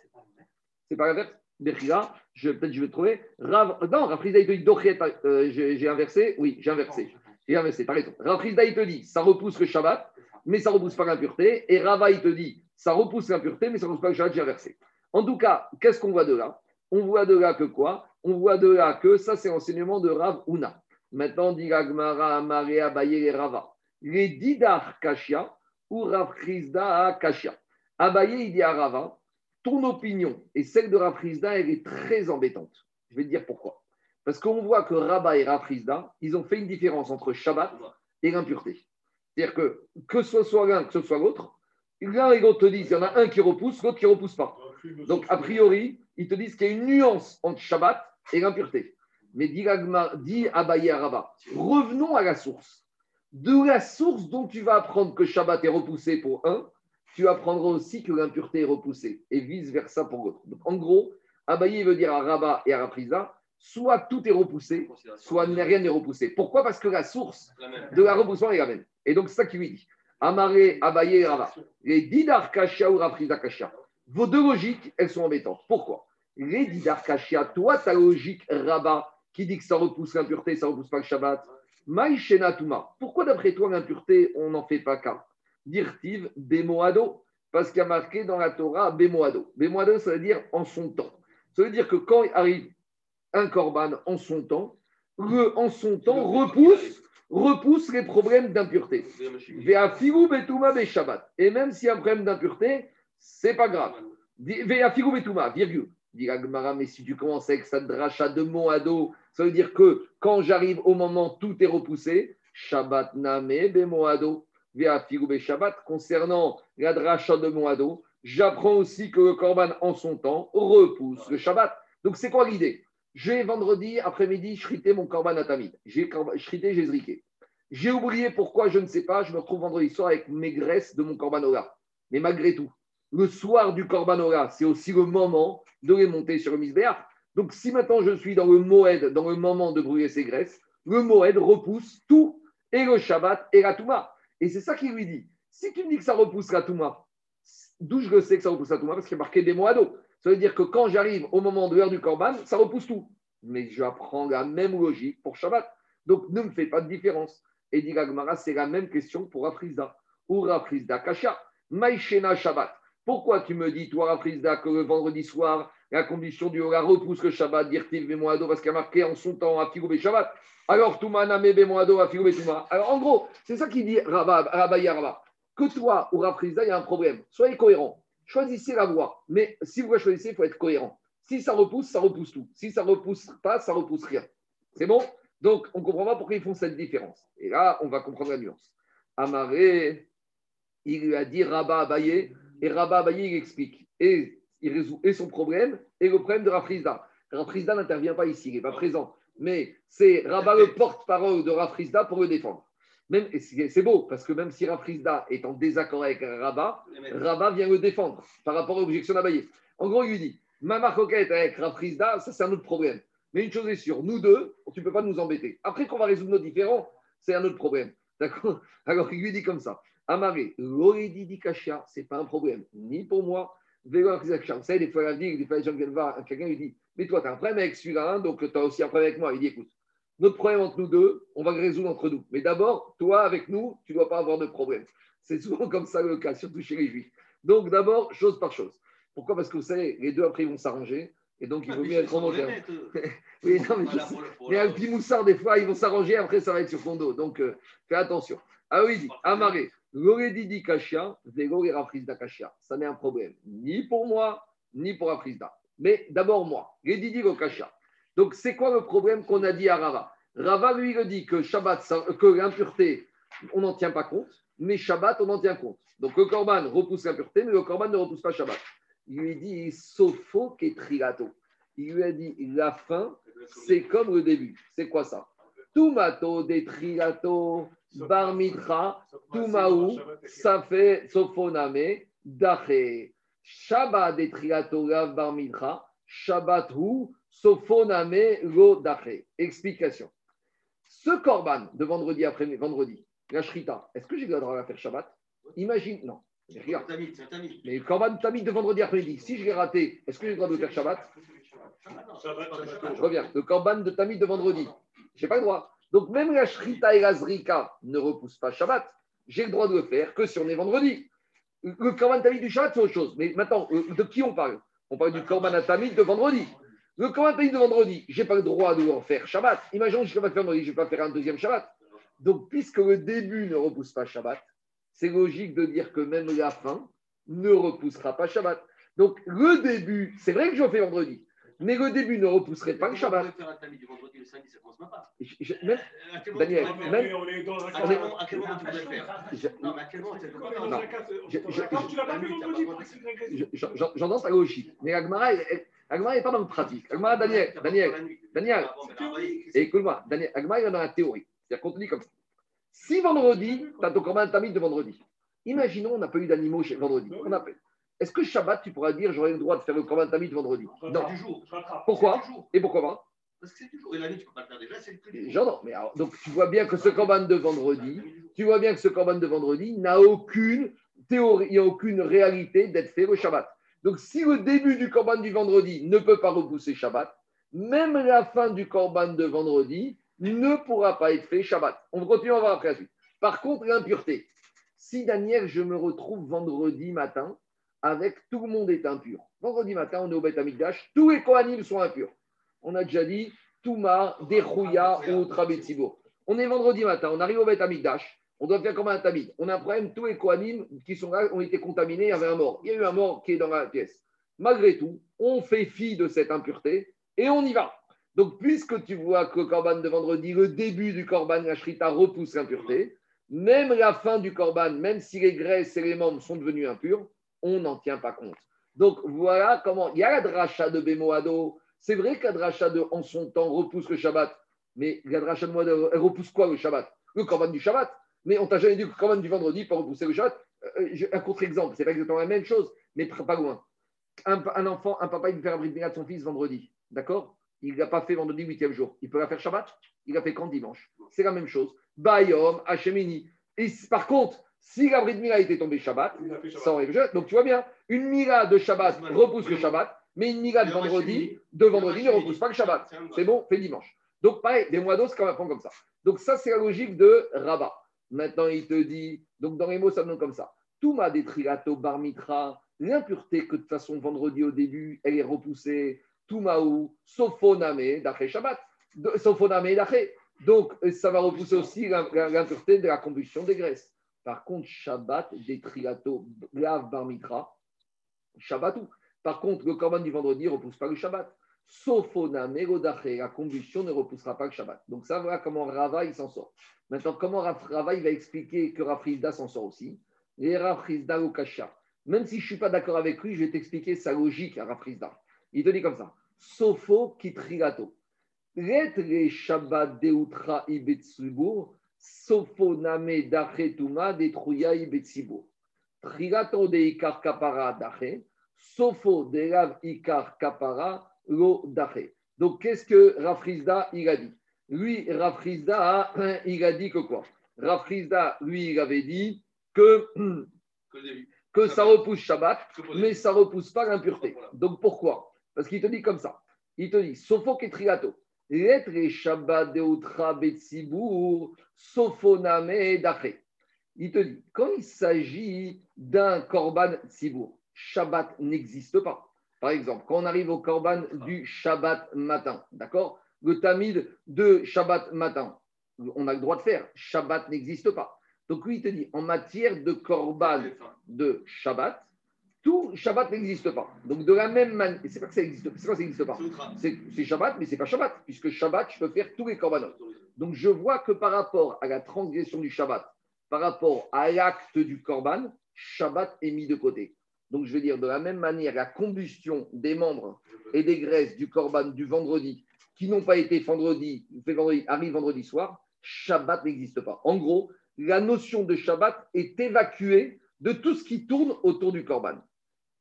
C'est pas l'inverse? Bechira, peut-être je vais trouver. Rav, non, Rafrizda, il te dit, euh, j'ai inversé Oui, j'ai inversé. J'ai inversé, par exemple. Rafrizda, il te dit, ça repousse le Shabbat, mais ça repousse pas l'impureté. Et Rava, il te dit, ça repousse l'impureté, mais ça repousse pas le Shabbat, j'ai inversé. En tout cas, qu'est-ce qu'on voit de là? On voit de là que quoi? On voit de là que ça, c'est l'enseignement de Rav Una. Maintenant, dit Gagmara, Maria, Baye et Rava. Les Didar Kashia ou Rav Kashia. Abaye, il dit à Rava, ton opinion et celle de Rav Chizda, elle est très embêtante. Je vais te dire pourquoi. Parce qu'on voit que Rabba et Rav Chizda, ils ont fait une différence entre Shabbat et l'impureté. C'est-à-dire que que ce soit l'un, que ce soit l'autre, l'un et l'autre te disent, il y en a un qui repousse, l'autre qui ne repousse pas. Donc, a priori, ils te disent qu'il y a une nuance entre Shabbat et l'impureté. Mais dit, dit à Rabat, revenons à la source. De la source dont tu vas apprendre que Shabbat est repoussé pour un, tu apprendras aussi que l'impureté est repoussée, et vice-versa pour l'autre. Donc, en gros, Abaye veut dire à Rabat et à Rapriza, soit tout est repoussé, soit rien n'est repoussé. Pourquoi? Parce que la source La de la repoussement est la même. Et donc, c'est ça qu'il lui dit. Amaré, Abaye et Rava. Les Didar Kashia ou Rafriza Kashia. Vos deux logiques, elles sont embêtantes. Pourquoi? Les Didar Kashia, toi, ta logique Rabat, qui dit que ça repousse l'impureté, ça repousse pas le Shabbat. Maïshena Touma. Pourquoi, d'après toi, l'impureté, on n'en fait pas cas Dirtiv Bemoado. Parce qu'il y a marqué dans la Torah Bemoado. Bemoado, ça veut dire en son temps. Ça veut dire que quand arrive un korban en son temps, en son temps repousse repousse les problèmes d'impureté. Et même s'il y a un problème d'impureté, c'est pas grave. Virgule. Dit mais si tu commences avec cette dracha de dos, ça veut dire que quand j'arrive au moment, tout est repoussé. Shabbat name bemoado. Ve'afigu be Shabbat. Concernant la dracha de moado, j'apprends aussi que le korban en son temps repousse le Shabbat. Donc c'est quoi l'idée? J'ai vendredi après-midi shrité mon korban à tamid. J'ai shrité, j'ai. J'ai oublié pourquoi, je ne sais pas. Je me retrouve vendredi soir avec mes graisses de mon corbanola. Mais malgré tout, le soir du corbanola, c'est aussi le moment de les sur le misbéach. Donc, si maintenant je suis dans le moed, dans le moment de brûler ces graisses, le moed repousse tout, et le Shabbat et la Touma. Et c'est ça qu'il lui dit. Si tu me dis que ça repousse la Touma, d'où je le sais que ça repousse la Parce qu'il y a marqué des moados. Ça veut dire que quand j'arrive au moment de l'heure du korban, ça repousse tout. Mais j'apprends la même logique pour Shabbat. Donc, ne me fais pas de différence. Et dit Gagmara, c'est la même question pour Rafrizda. Ou Rafrizda Kasha. Maïchena Shabbat. Pourquoi tu me dis, toi, Rafrizda, que le vendredi soir, la condition du Hora repousse le Shabbat, dire Tiv Bemoado, parce qu'il a marqué en son temps à Shabbat Alors, Touma Name Bemoado à Figou Touma. Alors, en gros, c'est ça qu'il dit Rabba, Rabba. Que toi, ou Rafrizda, il y a un problème. Soyez cohérents. Choisissez la voie. Mais si vous la choisissez, il faut être cohérent. Si ça repousse, ça repousse tout. Si ça repousse pas, ça repousse rien. C'est bon? Donc, on ne comprend pas pourquoi ils font cette différence. Et là, on va comprendre la nuance. Amaré, il lui a dit Rabat Abaye, et Rabat Abaye, il explique. Et il résout et son problème, et le problème de Rafrizda. Rafrizda n'intervient pas ici, il n'est pas présent. Mais c'est Rabat le porte-parole de Rafrizda pour le défendre. Même, c'est c'est beau, parce que même si Rafrizda est en désaccord avec Rabat, Rabat vient le défendre par rapport à l'objection d'Abaye. En gros, il lui dit Ma marcoquette avec Rafrizda, ça c'est un autre problème. Mais une chose est sûre, nous deux, tu ne peux pas nous embêter. Après qu'on va résoudre nos différends, c'est un autre problème. D'accord? Alors il lui dit comme ça Amaré, l'oredi di kasha, ce n'est pas un problème, ni pour moi. Des fois, la vie, des fois, les gens viennent voir, quelqu'un lui dit Mais toi, tu as un problème avec celui-là, hein, donc tu as aussi un problème avec moi. Il dit Écoute, notre problème entre nous deux, on va le résoudre entre nous. Mais d'abord, toi, avec nous, tu ne dois pas avoir de problème. C'est souvent comme ça le cas, surtout chez les juifs. Donc d'abord, chose par chose. Pourquoi? Parce que vous savez, les deux après ils vont s'arranger. Et donc il vaut mieux être en bon terme. Oui, non, mais je sais. Mais un petit moussard, des fois, ils vont s'arranger, après ça va être sur ton dos. Donc euh, fais attention. Ah oui, il dit, Amaré, l'oredidi kashia. Ça n'est un problème ni pour moi, ni pour rafrizda. Mais d'abord moi, l'edidi go kashia. Donc c'est quoi le problème qu'on a dit à Rava? Rava lui il dit que Shabbat, que l'impureté, on n'en tient pas compte, mais Shabbat, on en tient compte. Donc le korban repousse l'impureté, mais le korban ne repousse pas Shabbat. Il lui dit Sopho trilato. Il lui a dit la fin, c'est comme le début. C'est quoi ça? Tumato de trilato, bar mitra, tumaou, ça fait sophoname, daché. Shabbat de trilato, lav bar mitra, Shabbat hu, sophoname, lo daché. Explication. Ce korban de vendredi après vendredi, la shrita, est-ce que j'ai le droit de la faire Shabbat? Imagine, non. Mais Regarde, le korban tamid de vendredi après-midi, si je l'ai raté, est-ce que j'ai le droit de le faire Shabbat? Je reviens. Le korban de tamid de vendredi, je n'ai pas le droit. Donc même la shrita et la zrika ne repoussent pas Shabbat. J'ai le droit de le faire que si on est vendredi. Le korban tamid du Shabbat, c'est autre chose. Mais maintenant, euh, de qui on parle? On parle du korban de vendredi. Le korban tamid de vendredi, je n'ai pas le droit de en faire Shabbat. Imaginons que je ne vais pas faire vendredi, je ne vais pas faire un deuxième Shabbat. Donc, puisque le début ne repousse pas Shabbat, c'est logique de dire que même la fin ne repoussera pas Shabbat. Donc, le début, c'est vrai que je fais vendredi, mais le début ne repousserait pas le Shabbat. On peut faire un tamis du vendredi le samedi, ça commence même pas. Je- je- même- à quel moment Daniel, même- faire on est dans un À quel moment- à tu voudrais le faire Non, mais à quel moment tu est le je- j'en- J'entends ta logique, mais Agmara n'est pas dans le pratique. Agmara, Daniel, Daniel, Daniel, et écoute-moi, Daniel, Agmara, il est dans la théorie. C'est-à-dire qu'on te dit comme ça. Si vendredi, tu as ton corban tamid de vendredi, imaginons on n'a pas eu d'animaux chez vendredi. On a... Est-ce que Shabbat, tu pourras dire j'aurais le droit de faire le corban tamid de vendredi Non. du jour. Pourquoi. Et pourquoi pas Parce que c'est du jour. Et la nuit, tu peux pas le faire déjà, c'est le plus. J'entends, mais alors, donc tu vois bien que ce corban de vendredi, tu vois bien que ce corban de vendredi n'a aucune théorie, il n'y a aucune réalité d'être fait le Shabbat. Donc si le début du corban du vendredi ne peut pas repousser Shabbat, même la fin du corban de vendredi ne pourra pas être fait Shabbat. On continue à voir après la suite. Par contre, l'impureté. Si Daniel, je me retrouve vendredi matin avec tout le monde est impur. Vendredi matin, on est au Beth Amikdash, tous les Kohanim sont impurs. On a déjà dit Touma, Derouya ou Trabetsibo. On est vendredi matin, on arrive au Beth Amikdash, on doit faire comme un tamid. On a un problème, tous les Kohanim qui sont là ont été contaminés, il y avait un mort. Il y a eu un mort qui est dans la pièce. Malgré tout, on fait fi de cette impureté et on y va. Donc, puisque tu vois que le Korban de vendredi, le début du Korban, la Shrita repousse l'impureté, même la fin du Korban, même si les graisses et les membres sont devenus impurs, on n'en tient pas compte. Donc, voilà comment. Il y a la dracha de Bemoado. C'est vrai que de en son temps repousse le Shabbat, mais la dracha de Moado, repousse quoi le Shabbat? Le Korban du Shabbat. Mais on t'a jamais dit que le Korban du vendredi peut repousser le Shabbat. Euh, je- un contre-exemple, c'est pas exactement la même chose, mais pas loin. Un, enfant, un papa, il veut faire un bris de son fils vendredi. D'accord? Il ne l'a pas fait vendredi, huitième jour. Il peut la faire Shabbat? Il l'a fait quand dimanche? C'est la même chose. Bayom, Hachemini. Par contre, si la de Mila était tombée Shabbat, ça aurait fait Donc tu vois bien, une Mila de Shabbat repousse le Shabbat, mais une Mila de vendredi, de vendredi ne repousse pas le Shabbat. C'est bon, fait dimanche. Donc pareil, des mois c'est qu'on apprend comme ça. Donc ça, c'est la logique de Rabat. Maintenant, il te dit, donc dans les mots, ça donne comme ça. Touma des trilato bar mitra, l'impureté que de toute façon vendredi au début, elle est repoussée. Toumaou, sophoname, d'après Shabbat. Sophoname, d'après. Donc euh, ça va repousser aussi l'im- l'impureté de la combustion des graisses. Par contre, Shabbat, des trilato, grave bar. Par contre, le corban du vendredi ne repousse pas le Shabbat. Sophona Megodaché, la combustion ne repoussera pas le Shabbat. Donc ça, voilà comment Rava il s'en sort. Maintenant, comment Rav- Rava il va expliquer que Rafrizda s'en sort aussi? Les Rafrizda au Kasha. Même si je ne suis pas d'accord avec lui, je vais t'expliquer sa logique à Rafrizda. Il te dit comme ça. Sopho kitrigato. Let le Shabbat deutra. Sopho name dachetuma detruya ibetsibur. Trigato de ikar kapara dache. Sopho de lav ikar kapara lo dache. Donc, qu'est-ce que Rafrizda il a dit? Lui, Rafrizda, il a dit que quoi? Rafrizda, lui, il avait dit que, Que ça repousse Shabbat, mais ça repousse pas l'impureté. Donc, pourquoi? Parce qu'il te dit comme ça. Il te dit, Sopho et et Shabbat deutra betsibour, sophoname dache. Il te dit, quand il s'agit d'un korban tsibour, Shabbat n'existe pas. Par exemple, quand on arrive au korban du Shabbat matin, d'accord? Le tamid de Shabbat matin, on a le droit de faire. Shabbat n'existe pas. Donc lui, il te dit, en matière de korban de Shabbat, tout Shabbat n'existe pas. Donc de la même manière, c'est pas que ça existe, c'est quoi ça n'existe pas C'est Shabbat, mais c'est pas Shabbat, puisque Shabbat, je peux faire tous les korbanot. Donc je vois que par rapport à la transgression du Shabbat, par rapport à l'acte du Korban, Shabbat est mis de côté. Donc je vais dire de la même manière, la combustion des membres et des graisses du Korban du vendredi qui n'ont pas été vendredi, fait vendredi, arrive vendredi soir, Shabbat n'existe pas. En gros, la notion de Shabbat est évacuée de tout ce qui tourne autour du Korban.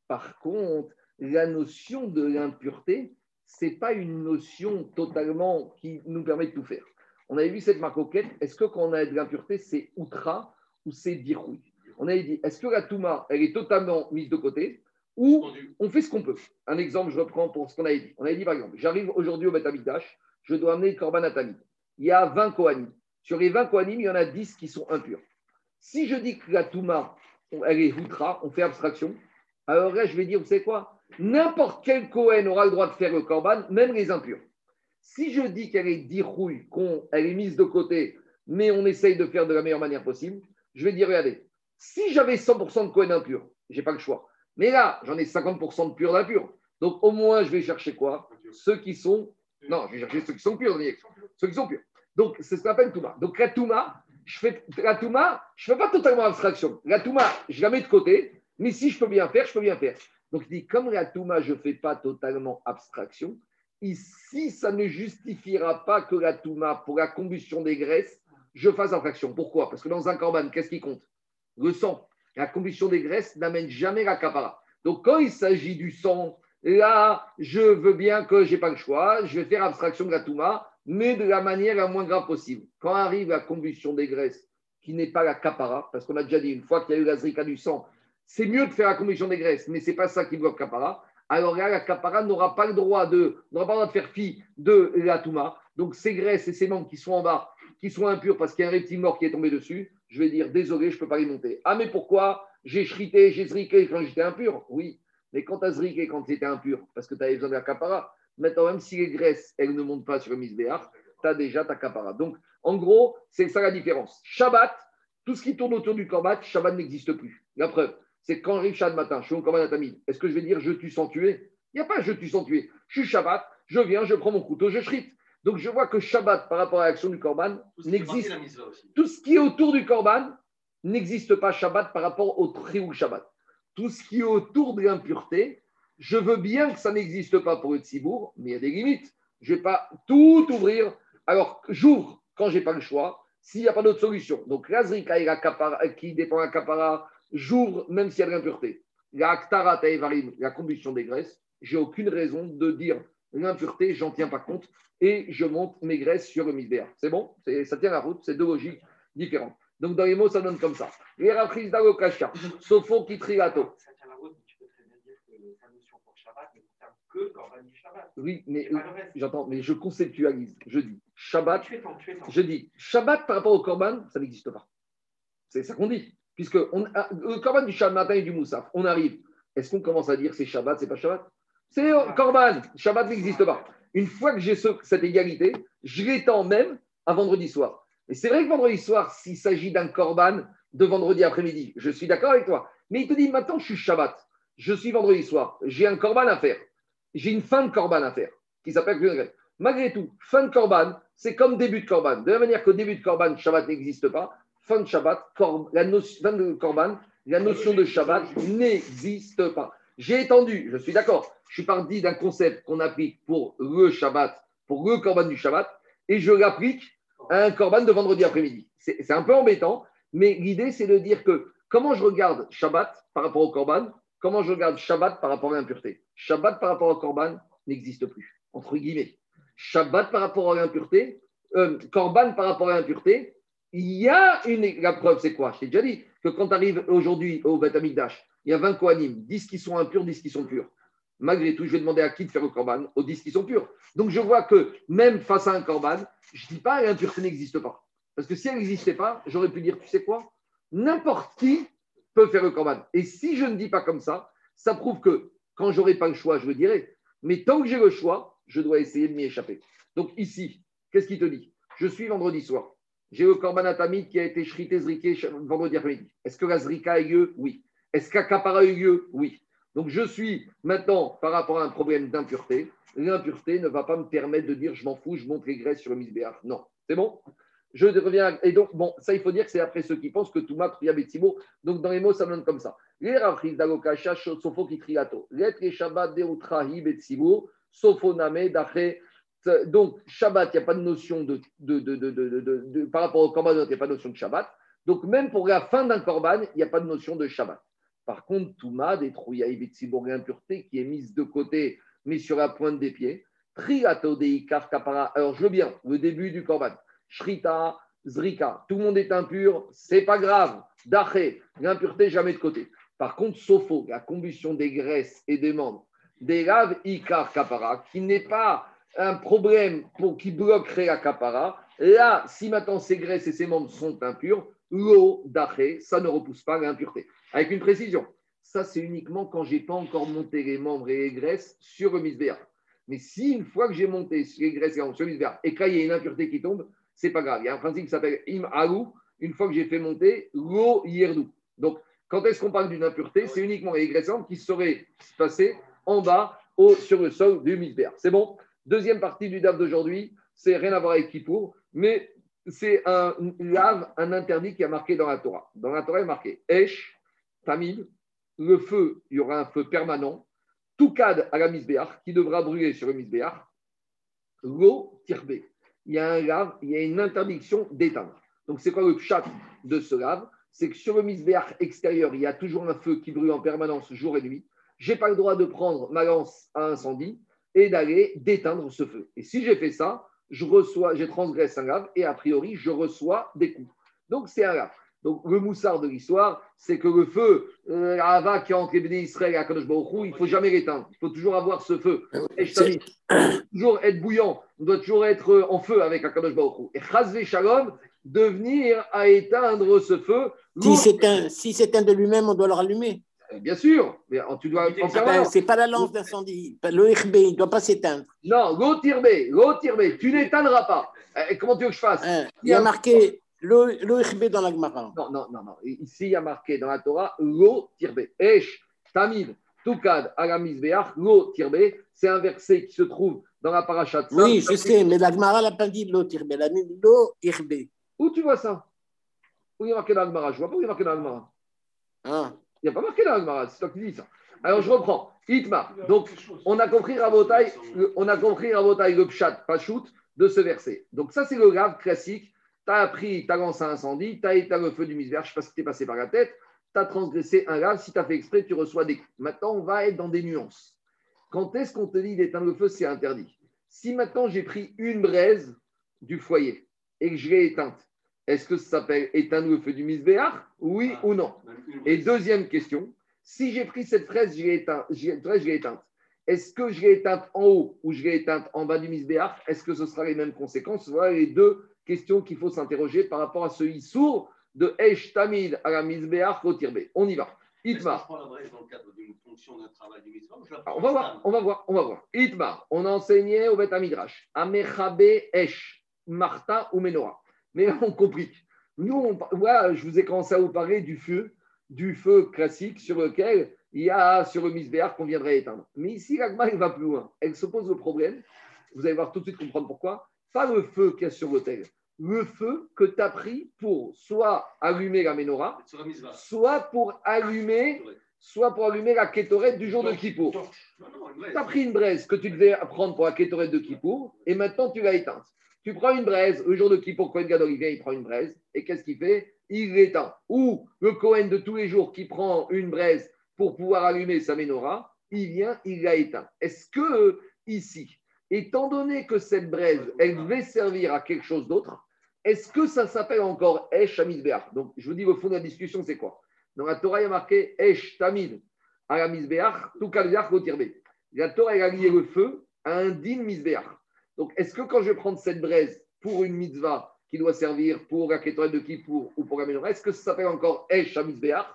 Par contre, la notion de l'impureté, c'est pas une notion totalement qui nous permet de tout faire. On avait vu cette marcoquette. Est-ce que quand on a de l'impureté, c'est outra ou c'est dirouille On avait dit, est-ce que la touma, elle est totalement mise de côté ou on fait ce qu'on peut? Un exemple, je reprends pour ce qu'on avait dit. On avait dit par exemple, j'arrive aujourd'hui au Beth Amikdash, je dois amener le Korban Atami. Il y a 20 Kohanim. Sur les 20 Kohanim, il y en a 10 qui sont impurs. Si je dis que la touma, elle est outra, on fait abstraction, alors là, je vais dire, vous savez quoi? N'importe quel Kohen aura le droit de faire le Korban, même les impurs. Si je dis qu'elle est dirouille, qu'elle est mise de côté, mais on essaye de faire de la meilleure manière possible, je vais dire, regardez, si j'avais 100% de Kohen impur, j'ai pas le choix. Mais là, j'en ai 50% de pur d'impur. Donc au moins, je vais chercher quoi? Ceux qui sont. Non, je vais chercher ceux qui sont purs, ceux qui sont purs. Donc c'est ce qu'on appelle Touma. Donc la Touma, je fais la Touma, je fais pas totalement abstraction. La Touma, je la mets de côté, mais si je peux bien faire, je peux bien faire. Donc il dit, comme la Touma, je ne fais pas totalement abstraction, ici, ça ne justifiera pas que la Touma, pour la combustion des graisses, je fasse abstraction. Pourquoi? Parce que dans un corban, qu'est-ce qui compte? Le sang. La combustion des graisses n'amène jamais la capara. Donc quand il s'agit du sang, là, je veux bien que je n'ai pas le choix, je vais faire abstraction de la Touma, mais de la manière la moins grave possible. Quand arrive la combustion des graisses, qui n'est pas la capara, parce qu'on a déjà dit, une fois qu'il y a eu la zrika du sang, c'est mieux de faire la combustion des graisses, mais ce n'est pas ça qui bloque capara. Alors là, la capara n'aura pas le droit de, n'aura pas le droit de faire fi de la touma. Donc ces graisses et ces membres qui sont en bas, qui sont impurs parce qu'il y a un reptile mort qui est tombé dessus, je vais dire désolé, je ne peux pas les monter. Ah mais pourquoi? J'ai shrité, j'ai zriqué quand j'étais impur. Oui, mais quand tu as zriqué quand tu étais impur, parce que tu besoin de la capara, maintenant même si les graisses, elles ne montent pas sur le misbéach, tu as déjà ta capara. Donc En gros, c'est ça la différence. Shabbat, tout ce qui tourne autour du Korban, Shabbat n'existe plus. La preuve, c'est quand j'arrive Shabbat matin, je suis au Korban à Tamid, est-ce que je vais dire je tue sans tuer? Il n'y a pas je tue sans tuer. Je suis Shabbat, je viens, je prends mon couteau, je shrite. Donc je vois que Shabbat, par rapport à l'action du Korban, n'existe. aussi. Tout ce qui est autour du Korban n'existe pas Shabbat par rapport au Trioul Shabbat. Tout ce qui est autour de l'impureté, je veux bien que ça n'existe pas pour le mais il y a des limites. Je ne vais pas tout ouvrir. Alors, j'ouvre quand je n'ai pas le choix, s'il n'y a pas d'autre solution. Donc, la Zrika et la kapara, qui dépend la Kapara, j'ouvre même s'il y a de l'impureté. La la combustion des graisses, j'ai aucune raison de dire l'impureté, j'en tiens pas compte, et je monte mes graisses sur le misbéa. C'est bon? Ça tient la route, c'est deux logiques différentes. Donc, dans les mots, ça donne comme ça. Les rapprises d'Alokasha, Sofo Kitriato. Ça tient la route, mais tu peux très bien dire que sa notion pour Shabbat ne concerne que Corban du Shabbat. Oui, mais j'entends, mais je conceptualise. Je dis Shabbat, Tu es temps, tu es temps. je dis Shabbat par rapport au Korban, ça n'existe pas. C'est ça qu'on dit. Puisque on, a- le Korban du Shabbat matin et du Moussaf, on arrive. Est-ce qu'on commence à dire c'est Shabbat, c'est pas Shabbat? C'est Korban. Shabbat n'existe pas. Une fois que j'ai ce- cette égalité, je l'étends même à vendredi soir. Et c'est vrai que vendredi soir, s'il s'agit d'un Korban de vendredi après-midi, je suis d'accord avec toi. Mais il te dit maintenant, je suis Shabbat. Je suis vendredi soir. J'ai un Korban à faire. J'ai une fin de Korban à faire qui s'appelle Kuhn Malgré tout, fin de Korban, c'est comme début de Korban. De la manière qu'au début de Korban, Shabbat n'existe pas, fin de Shabbat, de Korban, la notion de Shabbat n'existe pas. J'ai étendu, je suis d'accord, je suis parti d'un concept qu'on applique pour le Shabbat, pour le Korban du Shabbat, et je l'applique à un Korban de vendredi après-midi. C'est un peu embêtant, mais l'idée, c'est de dire que comment je regarde Shabbat par rapport au Korban, comment je regarde Shabbat par rapport à l'impureté? Shabbat par rapport au Korban n'existe plus, entre guillemets. Shabbat par rapport à l'impureté, euh, Korban par rapport à l'impureté, il y a une. La preuve, c'est quoi? Je t'ai déjà dit que quand tu arrives aujourd'hui au Beth Amikdash, il y a 20 Kohanim, 10 qui sont impurs, 10 qui sont purs. Malgré tout, je vais demander à qui de faire le Korban? Aux 10 qui sont purs. Donc je vois que même face à un Korban, je ne dis pas l'impureté n'existe pas. Parce que si elle n'existait pas, j'aurais pu dire, tu sais quoi? N'importe qui faire le Korban. Et si je ne dis pas comme ça, ça prouve que quand j'aurai pas le choix, je le dirai. Mais tant que j'ai le choix, je dois essayer de m'y échapper. Donc ici, qu'est-ce qu'il te dit? Je suis vendredi soir. J'ai le Korban Atamid qui a été shrité, ch- vendredi après-midi. Est-ce que la zrika a eu lieu? Oui. Est-ce qu'Akapara a eu lieu? Oui. Donc je suis maintenant, par rapport à un problème d'impureté, l'impureté ne va pas me permettre de dire je m'en fous, je monte les graisses sur le misbéach. Non. C'est bon? Je reviens. Et donc, bon, ça, il faut dire que c'est après ceux qui pensent que tout mat, Priya, Betsimo. Donc, dans les mots, ça donne comme ça. Les rafris d'Alokasha, Sofo Shabbat Betsimo. Sofo Name. Donc, Shabbat, il n'y a pas de notion de. par rapport au Korban, il n'y a pas de notion de Shabbat. Donc, même pour la fin d'un Korban, il n'y a pas de notion de Shabbat. Par contre, Touma, des Trouya et Betsimo, l'impureté qui est mise de côté, mais sur la pointe des pieds. Triato Deikar Kapara. Alors, je veux bien, le début du Korban. Shrita, Zrika, tout le monde est impur, c'est pas grave. Daché, l'impureté jamais de côté. Par contre, Sopho, la combustion des graisses et des membres, des laves Ikar Kapara, qui n'est pas un problème pour qui bloquerait la Kapara. Là, si maintenant ces graisses et ces membres sont impurs, l'eau Daché, ça ne repousse pas l'impureté. Avec une précision, ça c'est uniquement quand j'ai pas encore monté les membres et les graisses sur le misbéa. Mais si une fois que j'ai monté les graisses et les membres sur le misbéa et qu'il y a une impureté qui tombe, c'est pas grave. Il y a un principe qui s'appelle im alou. Une fois que j'ai fait monter, l'eau yerdou. Donc, quand est-ce qu'on parle d'une impureté C'est uniquement les graisses qui seraient passées en bas au, sur le sol du misbéa. C'est bon Deuxième partie du DAF d'aujourd'hui, c'est rien à voir avec Kippour, mais c'est un lave, un interdit qui a marqué dans la Torah. Dans la Torah, il est marqué Esh, Tamid, le feu, il y aura un feu permanent, tout cadre à la misbéach qui devra brûler sur le misbéach, l'eau tirbé. Il y a un lave, il y a une interdiction d'éteindre. Donc, c'est quoi le chat de ce lave C'est que sur le misbéach extérieur, il y a toujours un feu qui brûle en permanence jour et nuit. Je n'ai pas le droit de prendre ma lance à incendie et d'aller d'éteindre ce feu. Et si j'ai fait ça, je reçois, j'ai transgressé un lave et a priori, je reçois des coups. Donc, c'est un lave. Donc, le moussard de l'histoire, c'est que le feu, euh, la hava qui est entre Béné Israël et Akadosh Baruch Hu, il ne faut jamais l'éteindre. Il faut toujours avoir ce feu. Et je t'avais dit, il faut toujours être bouillant. On doit toujours être euh, en feu avec Akadosh Baruch Hu. Et Chazvé Shalom, devenir à éteindre ce feu. Si c'est un, si c'est un de lui-même, on doit le rallumer. Euh, Bien sûr, mais euh, tu dois Ah ben, c'est pas la lance d'incendie. Le RB, il ne doit pas s'éteindre. Non, l'eau tirbé, l'eau tirbé, tu n'éteindras pas. Comment tu veux que je fasse? Hein, Il y a marqué le, le dans la Gemara. Non, non, non, non. Ici, il y a marqué dans la Torah l'eau tirbé. Esh, tamid, tukad, agamizbeach, l'eau tirbé. C'est un verset qui se trouve dans la paracha de Oui, je sais, mais la Gemara n'a pas dit l'eau RB, elle a mis l'eau RB. Où tu vois ça Où il y a marqué dans la Gemara Je vois pas où il y a marqué dans la Gemara. Hein. Il n'y a pas marqué dans la Gemara, c'est toi qui dis ça. Alors, je reprends. Itma. Donc, on a compris Rabotai, le- on a compris Rabotai le pshat, pachout de ce verset. Donc ça, c'est le grave classique. Tu as appris, tu as lancé un incendie, tu as éteint le feu du misère, je ne sais pas si t'es passé par la tête, tu as transgressé un grave, si tu as fait exprès, tu reçois des coups. Maintenant, on va être dans des nuances. Quand est-ce qu'on te dit d'éteindre le feu, c'est interdit. Si maintenant j'ai pris une braise du foyer et que je l'ai éteinte, est-ce que ça s'appelle éteindre le feu du misbéach Oui ou non Et deuxième question, si j'ai pris cette fraise, je l'ai éteinte, éteinte, est-ce que je l'ai éteinte en haut ou je l'ai éteinte en bas du misbéach Est-ce que ce sera les mêmes conséquences? Voilà les deux questions qu'il faut s'interroger par rapport à ce issour de Esh Tamid à la misbéach au tirbe. On y va. Itmar. on va voir, on va voir, on va voir. Itmar, on a enseigné au Beth Amidrash. Amechabe Esh, Marta ou Menorah. Mais là, on complique. Nous, on, voilà, je vous ai commencé à vous parler du feu, du feu classique sur lequel il y a sur le misbéar qu'on viendrait éteindre. Mais ici, l'agma, elle va plus loin. Elle se pose le problème. Vous allez voir tout de suite comprendre pourquoi. Pas le feu qu'il y a sur l'autel. Le feu que tu as pris pour soit allumer la menorah, soit pour allumer, soit pour allumer la kétorette du jour de Kippour. Tu as pris une braise que tu devais prendre pour la kétorette de Kippour et maintenant tu l'as éteinte. Tu prends une braise, le jour de Kippour, Cohen Gadol, il vient, il prend une braise et qu'est-ce qu'il fait? Il l'éteint. Ou le Cohen de tous les jours qui prend une braise pour pouvoir allumer sa menorah, il vient, il l'a éteint. Est-ce que ici, étant donné que cette braise, elle devait servir à quelque chose d'autre, est-ce que ça s'appelle encore Esh Amizbeach Donc, je vous dis, le fond de la discussion, c'est quoi? Dans la Torah, il y a marqué Esh Tamid à la Mizbeach, tout. La Torah, elle a lié le feu à un din Mizbeach. Donc, est-ce que quand je vais prendre cette braise pour une mitzvah qui doit servir pour la de Kippour ou pour la menorah, est-ce que ça s'appelle encore Esh Amizbeach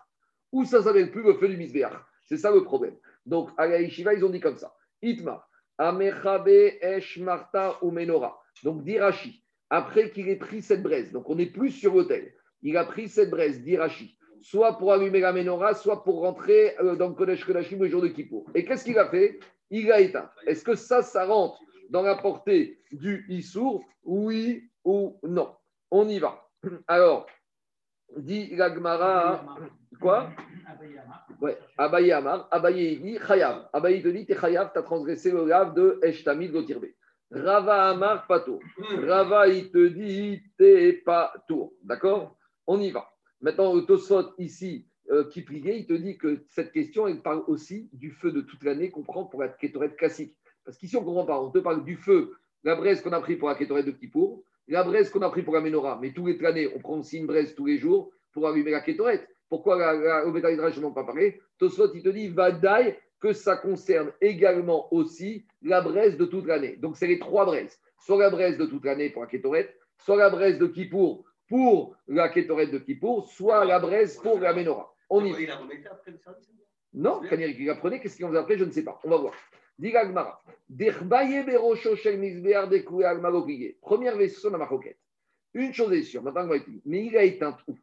ou ça s'appelle plus le feu du Mizbeach C'est ça le problème. Donc, à la Yeshiva, ils ont dit comme ça Itma, Amechabe Esh Marta ou Menorah. Donc, d'Irachi, après qu'il ait pris cette braise, donc on n'est plus sur l'autel, il a pris cette braise d'Irachi, soit pour allumer la menorah, soit pour rentrer euh, dans le Kodesh Kodashim le jour de Kippour. Et qu'est-ce qu'il a fait? Il l'a éteint. Est-ce que ça, ça rentre dans la portée du Issour Oui ou non? On y va. Alors, dit l'Agmara, quoi? Ouais, Abaye Amar, Abaye dit Chayav. Abaye te dit, t'es Chayav, t'as transgressé le lave de Eshtamid Gotirbe. Rava Amar, pas tour. Rava, il te dit, t'es pas tour. D'accord? On y va. Maintenant, le Tosfot ici, euh, qui priait, il te dit que cette question, elle parle aussi du feu de toute l'année qu'on prend pour la kétorette classique. Parce qu'ici, on ne comprend pas. On te parle du feu, la braise qu'on a pris pour la kétorette de Kippour, la braise qu'on a pris pour la menorah. Mais toute l'année, on prend aussi une braise tous les jours pour allumer la kétorette. Pourquoi la, la, au Bétaïdrage, je n'en ai pas parlé? Tosfot, il te dit, Vadaï, que ça concerne également aussi la braise de toute l'année. Donc, c'est les trois braises. Soit la braise de toute l'année pour la kétorette, soit la braise de Kippour pour la kétorette de Kippour, soit la braise pour la menorah. On y va. Il Non, Kanyari qui apprenait, qu'est-ce qu'il en faisait après Je ne sais pas. On va voir. Première vaisseau dans ma roquette. Une chose est sûre, maintenant on va. Mais il a éteint où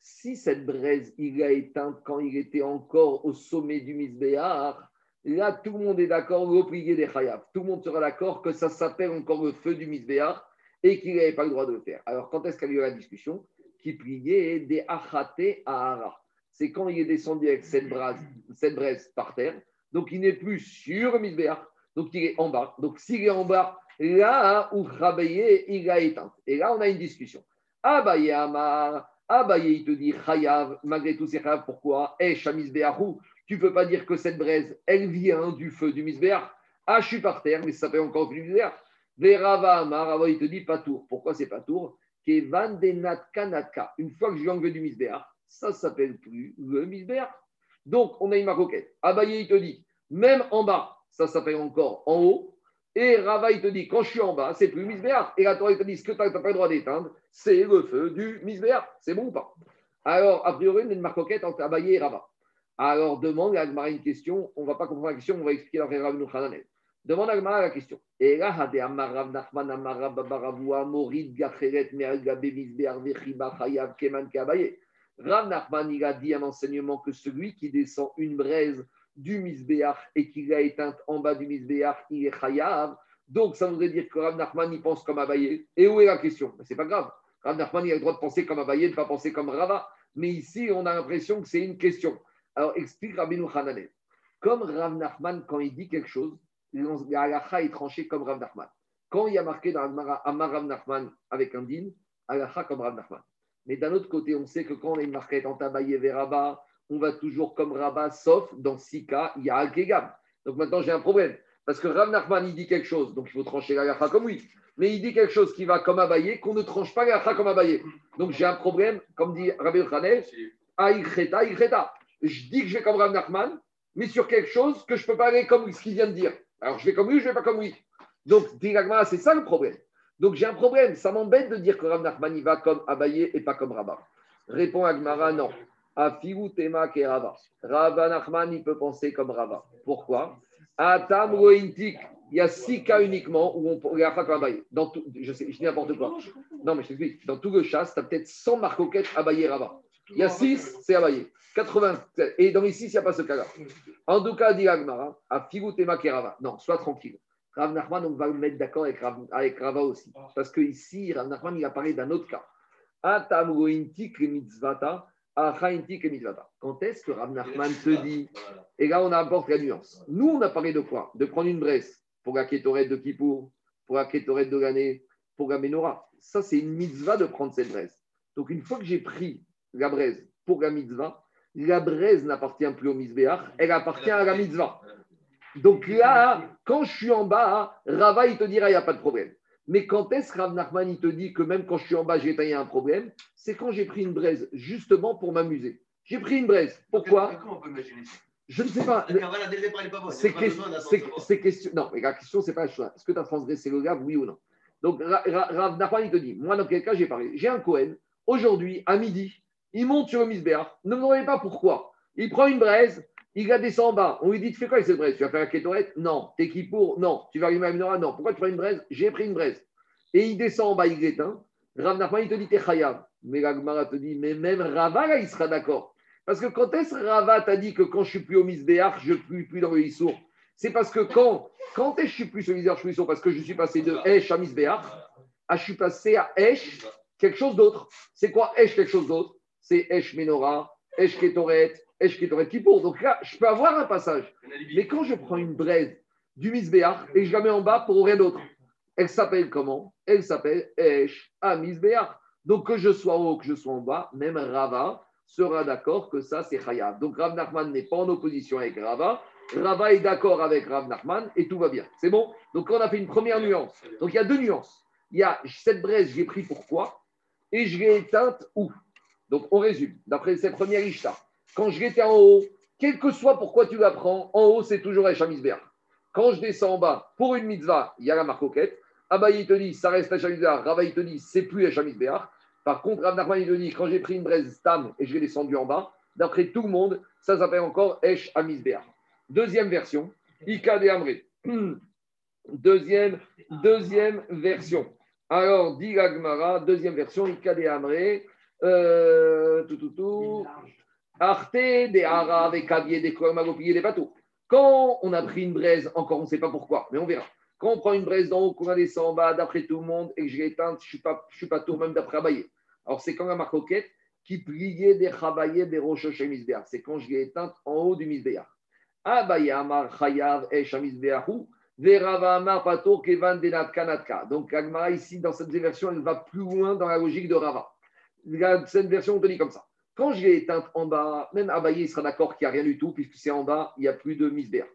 Si cette braise, il l'a éteinte quand il était encore au sommet du misbéar, là tout le monde est d'accord, le prier des chayav. Tout le monde sera d'accord que ça s'appelle encore le feu du misbéar et qu'il n'avait pas le droit de le faire. Alors quand est-ce qu'a eu la discussion? Qui priait des achate ahara c'est quand il est descendu avec cette braise, cette par terre. Donc, il n'est plus sur le misbéach. Donc, il est en bas. Donc, s'il est en bas, là où Rabaye, il a éteint. Et là, on a une discussion. Abaye Amar, Abaye, il te dit Chayav, malgré tout, c'est Chayav. Pourquoi? Eh, Shamisbéachou, tu ne peux pas dire que cette braise, elle vient du feu du misbéach. Ah, je suis par terre, mais ça s'appelle encore du misbéach. Verava Amar, il te dit pas tour. Pourquoi c'est pas tour. Une fois que je lui enlevé du misbéach, ça s'appelle plus le misbéach. Donc, on a une maroquette. Abaye, il te dit, même en bas, ça s'appelle encore en haut. Et Rava, il te dit, quand je suis en bas, c'est plus misbéach. Et la Torah, il te dit, ce que tu n'as pas le droit d'éteindre, c'est le feu du misbéach. C'est bon ou pas? Alors, a priori, on a une maroquette entre Abaye et Rava. Alors demande à Agmara une question. On ne va pas comprendre la question, on va expliquer d'après Rav Nuchanan. Demande à Agmara la question. Et là, Hade Nachman Morid Gacheret Vechiba Chayav Keman Kabaye. Rav Nachman, il a dit un enseignement que celui qui descend une braise du Misbeach et qui l'a éteinte en bas du Misbeach, il est Chayav. Donc, ça voudrait dire que Rav Nachman, il pense comme Abaye. Et où est la question? Ce n'est pas grave. Rav Nachman, il a le droit de penser comme Abaye, de ne pas penser comme Rava. Mais ici, on a l'impression que c'est une question. Alors, explique Rabbi Hananel. Comme Rav Nachman, quand il dit quelque chose, la halakha est tranchée comme Rav Nachman. Quand il y a marqué dans Amar Rav Nachman avec un din, halakha comme Rav Nachman. Mais d'un autre côté, on sait que quand on a une marquette en tabaye vers Rabat, on va toujours comme Rabat, sauf dans six cas, il y a Al-Kegam. Donc maintenant, j'ai un problème. Parce que Rav Nachman, il dit quelque chose, donc il faut trancher la comme oui. Mais il dit quelque chose qui va comme Abaye, qu'on ne tranche pas la comme Abaye. Donc j'ai un problème, comme dit Rabbi Khanel, Aïkheta, Aïkheta. Je dis que je vais comme Rav Nachman, mais sur quelque chose que je ne peux pas aller comme ce qu'il vient de dire. Alors je vais comme lui, je ne vais pas comme lui? Donc, c'est ça le problème. Donc j'ai un problème. Ça m'embête de dire que Rav Nachman il va comme Abaye et pas comme Rabat. Répond Agmara, non. Afigu tema ke Rava. Rav Nachman, il peut penser comme Rava. Pourquoi? Atam rointik. Il y a six cas uniquement où on Abaye. Dans tout, je je dis n'importe quoi. Non, mais je t'explique. Dans tout le chasse, tu as peut-être 100 marcoquettes Abaye Rava. Il y a 6, c'est Abaye. 80. Et dans les 6, il n'y a pas ce cas-là. En tout cas, dit Agmara, Afigu tema ke Rava. Non, sois tranquille. Rav Nachman, on va le mettre d'accord avec, Rav, Rava aussi. Parce que ici, Rav Nachman, il a parlé d'un autre cas. Quand est-ce que Rav Nachman te dit Et là, on apporte la nuance. Nous, on a parlé de quoi? De prendre une braise pour la kétorette de Kippour, pour la kétorette de l'année, pour la Ménorah. Ça, c'est une mitzvah de prendre cette braise. Donc, une fois que j'ai pris la braise pour la mitzvah, la braise n'appartient plus au misbéach, elle appartient à la mitzvah. Donc là, quand je suis en bas, Rava, il te dira, il n'y a pas de problème. Mais quand est-ce que Rav Nachman, il te dit que même quand je suis en bas, j'ai a un problème C'est quand j'ai pris une braise, justement pour m'amuser. J'ai pris une braise. Pourquoi? Comment on peut imaginer ça? Je ne sais pas. C'est question. Non, mais la question, c'est pas chose. Est-ce que tu as transgressé le gave, oui ou non? Donc, Ra- Ra- Rav Nachman, il te dit Moi, dans quel cas j'ai parlé J'ai un Cohen, aujourd'hui, à midi, il monte sur le Misbéach. Ne me demandez pas pourquoi. Il prend une braise, il la descend en bas. On lui dit Tu fais quoi avec cette braise? Tu vas faire la kétorette? Non. T'es qui pour? Non. Tu vas allumer la menorah? Non. Pourquoi tu prends une braise? J'ai pris une braise. Et il descend en bas, il l'éteint. Rav Nachman, il te dit T'es chayav. Mais la Gemara te dit Mais même Rava, là, il sera d'accord. Parce que quand est-ce Rava t'a dit que quand je suis plus au Misbéach, je ne suis plus dans le Issour? C'est parce que quand, quand est-ce que je suis plus au Misbéach, je suis Issour? Parce que je suis passé de Esh à Misbéach, à je suis passé à Esh, quelque chose d'autre. C'est quoi Esh, quelque chose d'autre? C'est Esh Menorah, Esh Ketoret Kippour. Donc là, je peux avoir un passage. Mais quand je prends une braise du Misbéach et je la mets en bas pour rien d'autre, elle s'appelle comment? Elle s'appelle Esh à Misbéach. Donc que je sois haut, que je sois en bas, même Rava sera d'accord que ça c'est Chayav. Donc Rav Nachman n'est pas en opposition avec Rava. Rava est d'accord avec Rav Nachman et tout va bien. C'est bon? Donc on a fait une première nuance. Donc il y a deux nuances. Il y a cette braise, je l'ai pris pourquoi? Et je l'ai éteinte où? Donc on résume. D'après cette première Ishta, quand je l'étais en haut, quel que soit pourquoi tu la prends, en haut c'est toujours Echamisber. Quand je descends en bas, pour une mitzvah, il y a la marcoquette. Abaye te dit, ça reste Echamisber. Rava il te dit, c'est plus Echamisber. Par contre, Rav Nachman il te dit, quand j'ai pris une braise Stam et je l'ai descendu en bas, d'après tout le monde, ça s'appelle encore Esh. Deuxième version, Ika de Amré. Deuxième, deuxième version. Alors, dit deuxième version, Ika de Amré. Euh, tout, tout, tout. Arte des haras avec cavier des magopillés des bateaux. Quand on a pris une braise, encore on ne sait pas pourquoi, mais on verra. Quand on prend une braise d'en haut, qu'on a descend en bas, d'après tout le monde, et que je l'ai éteinte, je ne suis pas, suis pas tour même d'après Abaye. Alors c'est quand la marcoquette qui pliait des chabayé des roches chez Misbéach. C'est quand je l'ai éteinte en haut du Misbéach. Abaye amar chayav et shamisbéachu. Verava amar pato kevan denat kanatka. Donc la Gemara ici, dans cette version, elle va plus loin dans la logique de Rava. Cette version, on te dit comme ça. Quand je l'ai éteinte en bas, même Abaye il sera d'accord qu'il n'y a rien du tout, puisque c'est en bas, il n'y a plus de misbéach.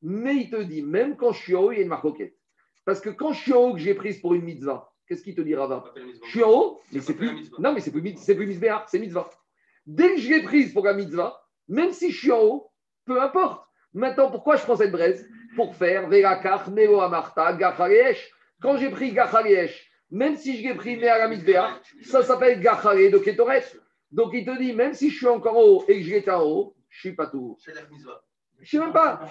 Mais il te dit, même quand je suis en haut, il y a une marcoquette. Parce que quand je suis en haut, que j'ai prise pour une mitzvah, qu'est-ce qu'il te dit, Rava? Je suis en haut, mais c'est plus. Non, mais c'est plus, c'est plus c'est mitzvah. Dès que je l'ai prise pour la mitzvah, même si je suis en haut, peu importe. Maintenant, pourquoi je prends cette braise? Pour faire Verakach, Neo Amarta, Gacharesh. Quand j'ai pris Gacharesh, même si je l'ai pris à la mitzvah, ça s'appelle Gachare de Ketoret. Donc il te dit, même si je suis encore en haut et que je l'étais en haut, je suis pas tout. C'est la mitzvah. Je sais même pas.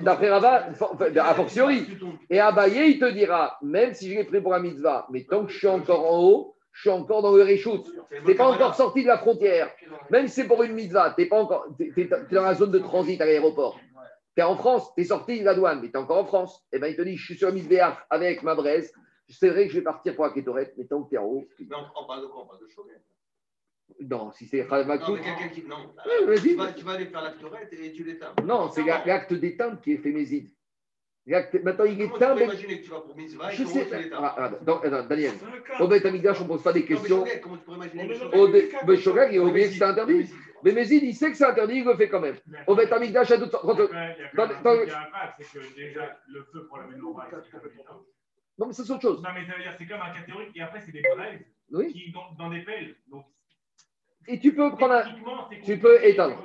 D'après Rabat, enfin, a fortiori. Et Abaye, il te dira, même si je l'ai pris pour la mitzvah, mais tant que je suis encore en haut, je suis encore dans le réchout. Tu n'es pas encore sorti de la frontière. Même si c'est pour une mitzvah, tu pas encore. Tu es, dans la zone de transit à l'aéroport. Tu es en France, tu es sorti de la douane, mais tu es encore en France. Et bien, il te dit, je suis sur la mitzvah avec ma braise. C'est vrai que je vais partir pour la kétorette, mais tant que tu es en haut. Mais on, parle de quoi? On parle de Shogun. Non, si c'est Non, Khamakout. mais quelqu'un qui. Non, Ouais, vas-y. tu, vas, tu vas aller faire la torette et tu l'éteins. Non, c'est la- l'acte d'éteinte qui est fait méside. L'acte- Maintenant, il éteint. peux mais- que tu vas pour mitzvah et Je sais. Ah, ah, non, non, Daniel, au Beth Amikdash, on ne pose pas des Non, mais questions. Comment tu pourrais imaginer est Au il a oublié que c'est interdit. Méside. Mais Mézid, il sait que c'est interdit, il le fait quand même. Au Beth Amikdash, à d'autres Il y a un est c'est que déjà, le feu pour la menorah, c'est complètement- Non, mais c'est autre chose. Non, mais ça veut dire c'est comme un cas théorique, et après, c'est des braises Oui. qui, dans, dans des pelles. Donc, Et tu peux prendre un. tu peux éteindre.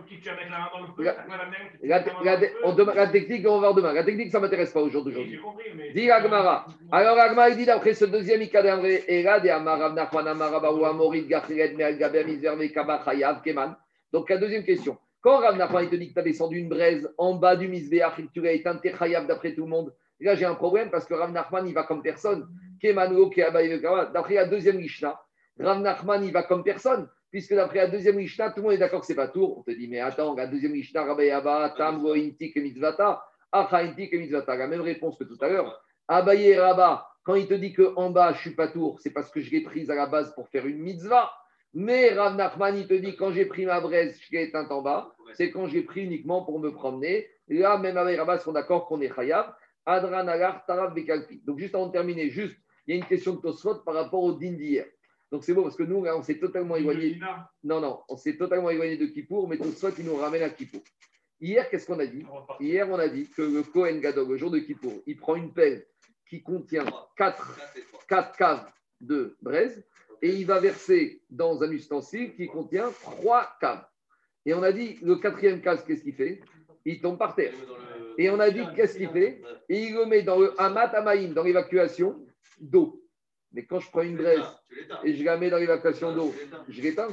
La technique, on va voir demain. La technique, ça ne m'intéresse pas au jour Oui, d'aujourd'hui. J'ai compris, mais. Dis Agmara. Alors Agmara il dit d'après ce deuxième Ikadamre, Era de Amarav Nachman Amarabaou Amorid Gachiret Meal Gaber Miser Mekaba Chayav Keman. Donc la deuxième question. Quand Rav Nachman il te dit que tu as descendu une braise en bas du Misbeach et que tu l'as éteint, t'es Chayav d'après tout le monde. Là j'ai un problème parce que Rav Nachman il va comme personne. D'après la deuxième Mishnah, Rav Nachman il va comme personne. Puisque d'après la deuxième Mishnah, tout le monde est d'accord que c'est pas tour. On te dit, mais attends, la deuxième Mishnah, Rabbi Tam, Go, Intik, Mitzvata, Acha, Intik, Mitzvata. La même réponse que tout à l'heure. Abaye Rabat, quand il te dit qu'en bas, je suis pas tour, c'est parce que je l'ai prise à la base pour faire une mitzvah. Mais Rav Nachman, il te dit quand j'ai pris ma braise, je l'ai éteinte en bas, c'est quand j'ai pris uniquement pour me promener. Là, même Abaye Rabat sont d'accord qu'on est chayav. Adran Agar, Tarab, Bekalpi. Donc, juste avant de terminer, juste, il y a une question de Tosfot par rapport au din d'hier. Donc, c'est beau parce que nous, là, on s'est totalement éloigné. Non, non, on s'est totalement éloigné de Kippour, mais Tosfot, il nous ramène à Kippour. Hier, qu'est-ce qu'on a dit Hier, on a dit que le Kohen Gadol, le jour de Kippour, il prend une pelle qui contient 4, Là, c'est trois. quatre caves de braise et il va verser dans un ustensile qui contient 3 caves. Et on a dit, le quatrième cave, qu'est-ce qu'il fait? Il tombe par terre. Et on a dit, qu'est-ce qu'il fait Et il le met dans le Hamat Amaïm, dans l'évacuation d'eau. Mais quand je prends une braise et je la mets dans l'évacuation d'eau, je l'éteins.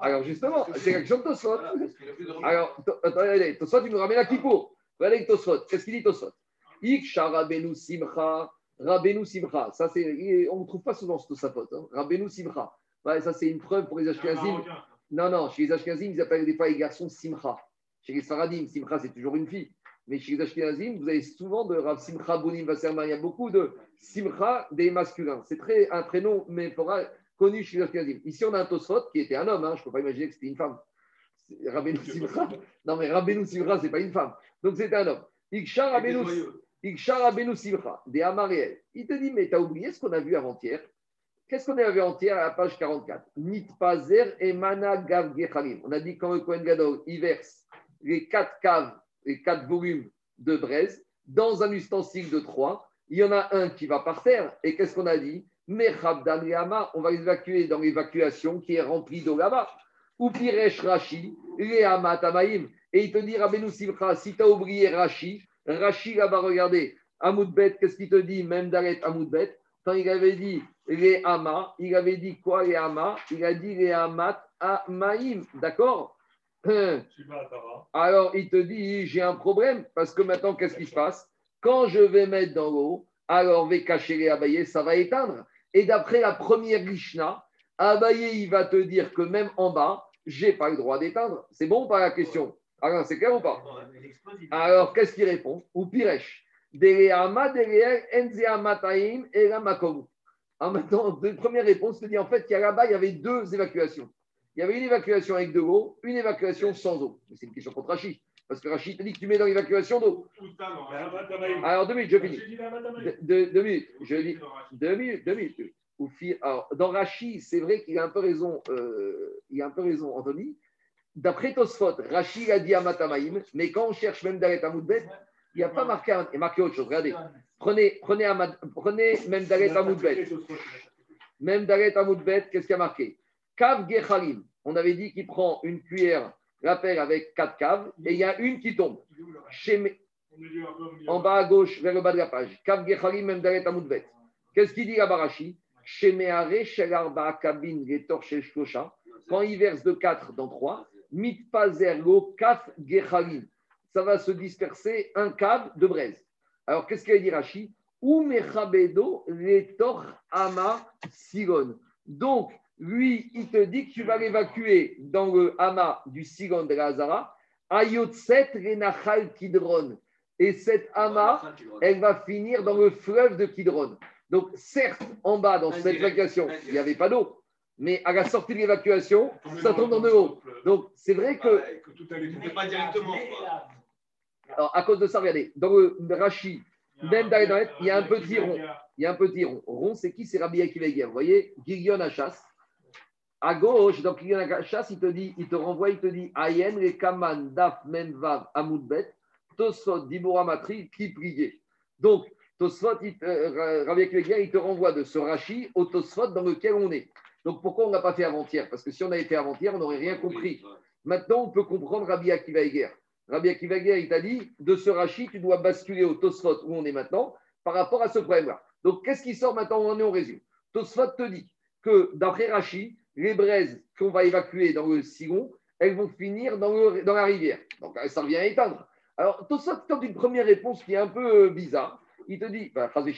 Alors justement, c'est l'action de remède. Alors, attendez, Tosfot, il nous ramène à Kippour. Regardez avec Tosfot. Qu'est-ce qu'il dit Tosfot Iksha Rabenu Simcha. Rabenu Simcha. Ça, c'est, on ne trouve pas souvent ce Tosfot. Hein. Rabenu Simcha. Ça, c'est une preuve pour les Ashkenazim. Non, non, chez les Ashkenazim, ils appellent des fois les garçons Simcha. Chez les Sfaradim, Simcha, c'est toujours une fille. Mais chez les Ashkenazim, vous avez souvent de Rav Simcha Bonim Vasserman. Il y a beaucoup de Simcha des masculins. C'est très un prénom, mais connu chez les Ashkenazim. Ici, on a un Tosfot qui était un homme. hein. Je ne peux pas imaginer que c'était une femme. Rabbeinu Simcha. Non, mais Rabbeinu Simcha, ce n'est pas une femme. Donc, c'était un homme. Iksha Il était Rabbeinu. Il te dit, mais tu as oublié ce qu'on a vu avant-hier? Qu'est-ce qu'on a vu avant-hier à la page 44 Nitpazer et Mana. On a dit quand le Kohen Gadol, il verse les quatre caves, les quatre volumes de braise dans un ustensile de trois. Il y en a un qui va par terre. Et qu'est-ce qu'on a dit? On va l'évacuer dans l'évacuation qui est remplie d'eau là-bas. Ou Piresh Rashi, Leama Tamaim. Et il te dit, Rabbeinu si tu as oublié Rashi, Rashi là-bas, regardez, Amoudbet, qu'est-ce qu'il te dit? Même d'arrêt Amoudbet, quand il avait dit les Hama, il avait dit quoi les Hama Il a dit les Hamat Amaim, d'accord? Alors il te dit j'ai un problème parce que maintenant qu'est-ce qui se passe? Quand je vais mettre dans l'eau, alors vais cacher les abayés, ça va éteindre. Et d'après la première Lishna, Abayé il va te dire que même en bas, j'ai pas le droit d'éteindre. C'est bon ou pas la question? Alors c'est clair ou pas? Alors, qu'est-ce qu'il répond? Ou Piresh. La. Alors maintenant, de première réponse, te dit en fait a là-bas, il y avait deux évacuations. Il y avait une évacuation avec de l'eau, une évacuation sans eau. C'est une question contre Rachid. Parce que Rachid te dit que tu mets dans l'évacuation d'eau. Alors, deux minutes, je finis. Deux, minutes. Je dis, deux minutes, dans Rachid, c'est vrai qu'il a un peu raison, euh, il a un peu raison, Anthony. D'après Tosfot, Rachid a dit à Matamaïm, mais quand on cherche même Dalet Amoudbet, il n'y a pas marqué, il a marqué autre chose. Regardez, prenez, prenez, Amad- prenez même Dalet Amoudbet. Même qu'est-ce qu'il y a marqué? Kav Gechalim. On avait dit qu'il prend une cuillère, la pelle avec quatre caves, et il y a une qui tombe. En bas à gauche, vers le bas de la page. Kav. Qu'est-ce qu'il dit là-bas, Rashi Shemeare Shelarba Kabin quand il verse de 4 dans 3, mitpazergo kaf gechalim. Ça va se disperser un cave de braise. Alors, qu'est-ce qu'il dit Rashi Ou mechabedo letor ama sigon. Donc, lui, il te dit que tu vas l'évacuer dans le hama du sigon de Hazara, ayotset renachal kidron. Et cette hama, elle va finir dans le fleuve de Kidron. Donc, certes, en bas, dans cette évacuation, il n'y avait pas d'eau. Mais à la sortie de l'évacuation, ça tombe dans de l'eau. Donc, c'est vrai que, pas directement, là, alors, à cause de ça, regardez, dans le Rashi, Même dans il y a un petit rond. il y a un petit rond. Rond, c'est qui? C'est Rabbi Akiva. Vous voyez, Gilyon Achas. À gauche, dans Gilyon Achas, il te dit, il te renvoie, il te dit Ayen, le Kaman, Daf, Menvav, Amoudbet, Tosfot, Dibora Matri, qui priait. Donc, Tosfot, il euh, Rabbi il te renvoie de ce Rashi au Tosfot dans lequel on est. Donc, pourquoi on n'a pas fait avant-hier? Parce que si on avait fait avant-hier, on n'aurait rien compris. Maintenant, on peut comprendre Rabbi Akiva Eger. Rabbi Akiva Eger, il t'a dit, de ce Rashi, tu dois basculer au Tosfot où on est maintenant par rapport à ce problème-là. Donc, qu'est-ce qui sort maintenant? On en est au résumé. Tosfot te dit que d'après Rashi, les braises qu'on va évacuer dans le Sigon, elles vont finir dans, le- dans la rivière. Donc, ça revient à éteindre. Alors, Tosfot tente une première réponse qui est un peu euh, bizarre. Il te dit, phrase. Il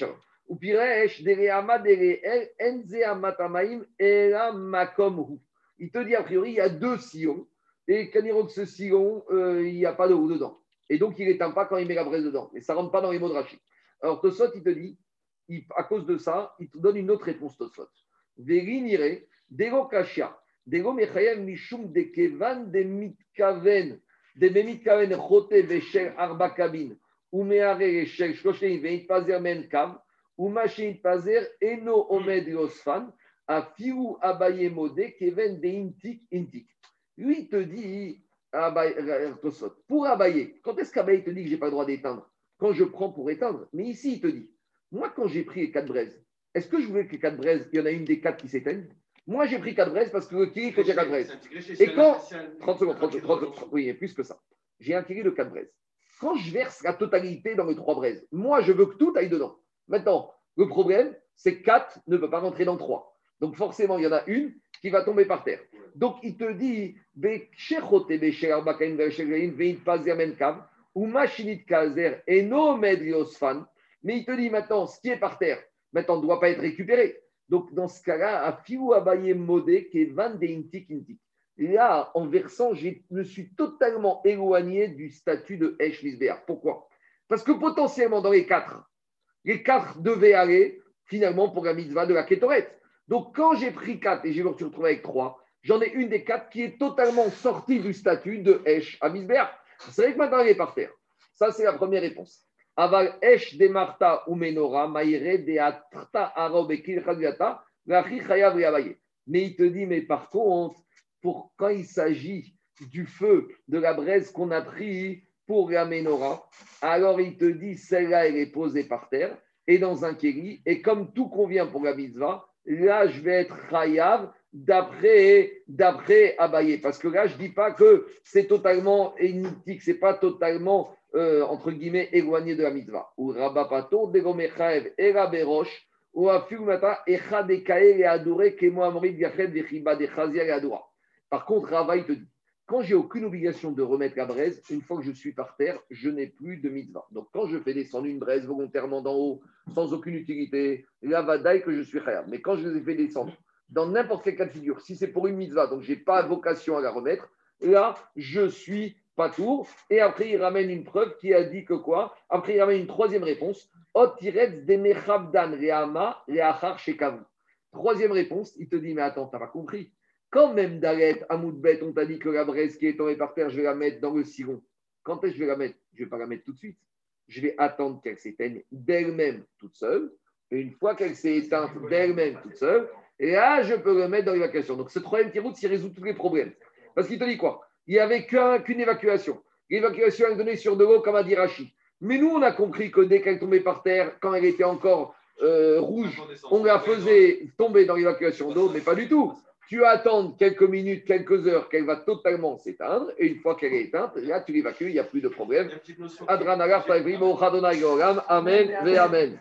te dit, a priori, il y a deux sillons. Et quand il rentre ce sillon, euh, il n'y a pas d'eau dedans. Et donc, il n'éteint pas quand il met la braise dedans. Mais ça ne rentre pas dans les mots de Rachid. Alors, Tosfot, il te dit, à cause de ça, il te donne une autre réponse, Tosfot. Vérinire, dego kashia, dego mechayev mishum de kevan de mitkaven, de mitkaven chote veshel arba kabin, ou meare shel shloshei veit pazer men kav, ou machin pazer eno omed yosfan, a fiu abaye mode keven de intik intik. Lui, te dit, euh, pour abayer, quand est-ce qu'Abaye te dit que je n'ai pas le droit d'éteindre? Quand je prends pour éteindre. Mais ici, il te dit, moi, quand j'ai pris les quatre braises, est-ce que je voulais que les quatre braises, il y en a une des quatre qui s'éteignent? Moi, j'ai pris quatre braises parce que le j'ai quatre braises. Et quand- 30 secondes, 30 secondes, 30 secondes, oui, plus que ça. J'ai de 4 braises. Quand je verse la totalité dans les 3 braises, moi, je veux que tout aille dedans. Maintenant, le problème, c'est que 4 ne peut pas rentrer dans 3. Donc, forcément, il y en a une qui va tomber par terre. Donc, il te dit, ou Machinit Kazer, et no Yosfan. Mais il te dit maintenant, ce qui est par terre, maintenant, ne doit pas être récupéré. Donc, dans ce cas-là, à Fiou Abaye Modé, qui est Van de Intik Intik. Là, en versant, je me suis totalement éloigné du statut de Esh Misbéar. Pourquoi? Parce que potentiellement, dans les quatre, les quatre devaient aller finalement pour la mitzvah de la Kétoret. Donc, quand j'ai pris quatre et je me retrouvé avec trois, j'en ai une des quatre qui est totalement sortie du statut de Esh à Misbéar. C'est vrai que maintenant, elle est par terre. Ça, c'est la première réponse. De Marta ou de. Mais il te dit, mais par contre, pour quand il s'agit du feu, de la braise qu'on a pris pour la menorah, alors il te dit, celle-là, elle est posée par terre et dans un kéli. Et comme tout convient pour la mitzvah, là, je vais être chayav d'après, d'après Abaye. Parce que là, je ne dis pas que c'est totalement énitique, c'est pas totalement, euh, entre guillemets, éloigné de la mitzvah. Ou ou et kemo et adora. Par contre, Rava, il te dit, quand j'ai aucune obligation de remettre la braise, une fois que je suis par terre, je n'ai plus de mitzvah. Donc, quand je fais descendre une braise volontairement d'en haut, sans aucune utilité, là, vadaï que je suis khayab. Mais quand je les ai fait descendre, dans n'importe quel cas de figure, si c'est pour une mitzvah, donc je n'ai pas vocation à la remettre, là, je suis pas tour. Et après, il ramène une preuve qui a dit que quoi? Après, il ramène une troisième réponse. Troisième réponse, il te dit, mais attends, tu n'as pas compris. Quand même Dalet, Amoudbet, on t'a dit que la braise qui est tombée par terre, je vais la mettre dans le sigon. Quand est-ce que je vais la mettre? Je ne vais pas la mettre tout de suite. Je vais attendre qu'elle s'éteigne d'elle-même toute seule. Et une fois qu'elle s'est éteinte d'elle-même toute seule, et là, je peux le mettre dans l'évacuation. Donc, ce troisième tiroute, il résout tous les problèmes. Parce qu'il te dit quoi? Il n'y avait qu'un- qu'une évacuation. L'évacuation, elle donnait sur de l'eau, comme a dit Rachid. Mais nous, on a compris que dès qu'elle tombait par terre, quand elle était encore euh, rouge, on la faisait tomber dans l'évacuation d'eau, mais pas du tout. Tu attends quelques minutes, quelques heures qu'elle va totalement s'éteindre, et une fois qu'elle est éteinte, là, tu l'évacues, il n'y a plus de problème. Il y a une petite notion. Adran agar, Taïbrim, Ochadonai, Goram, Amen, Amen.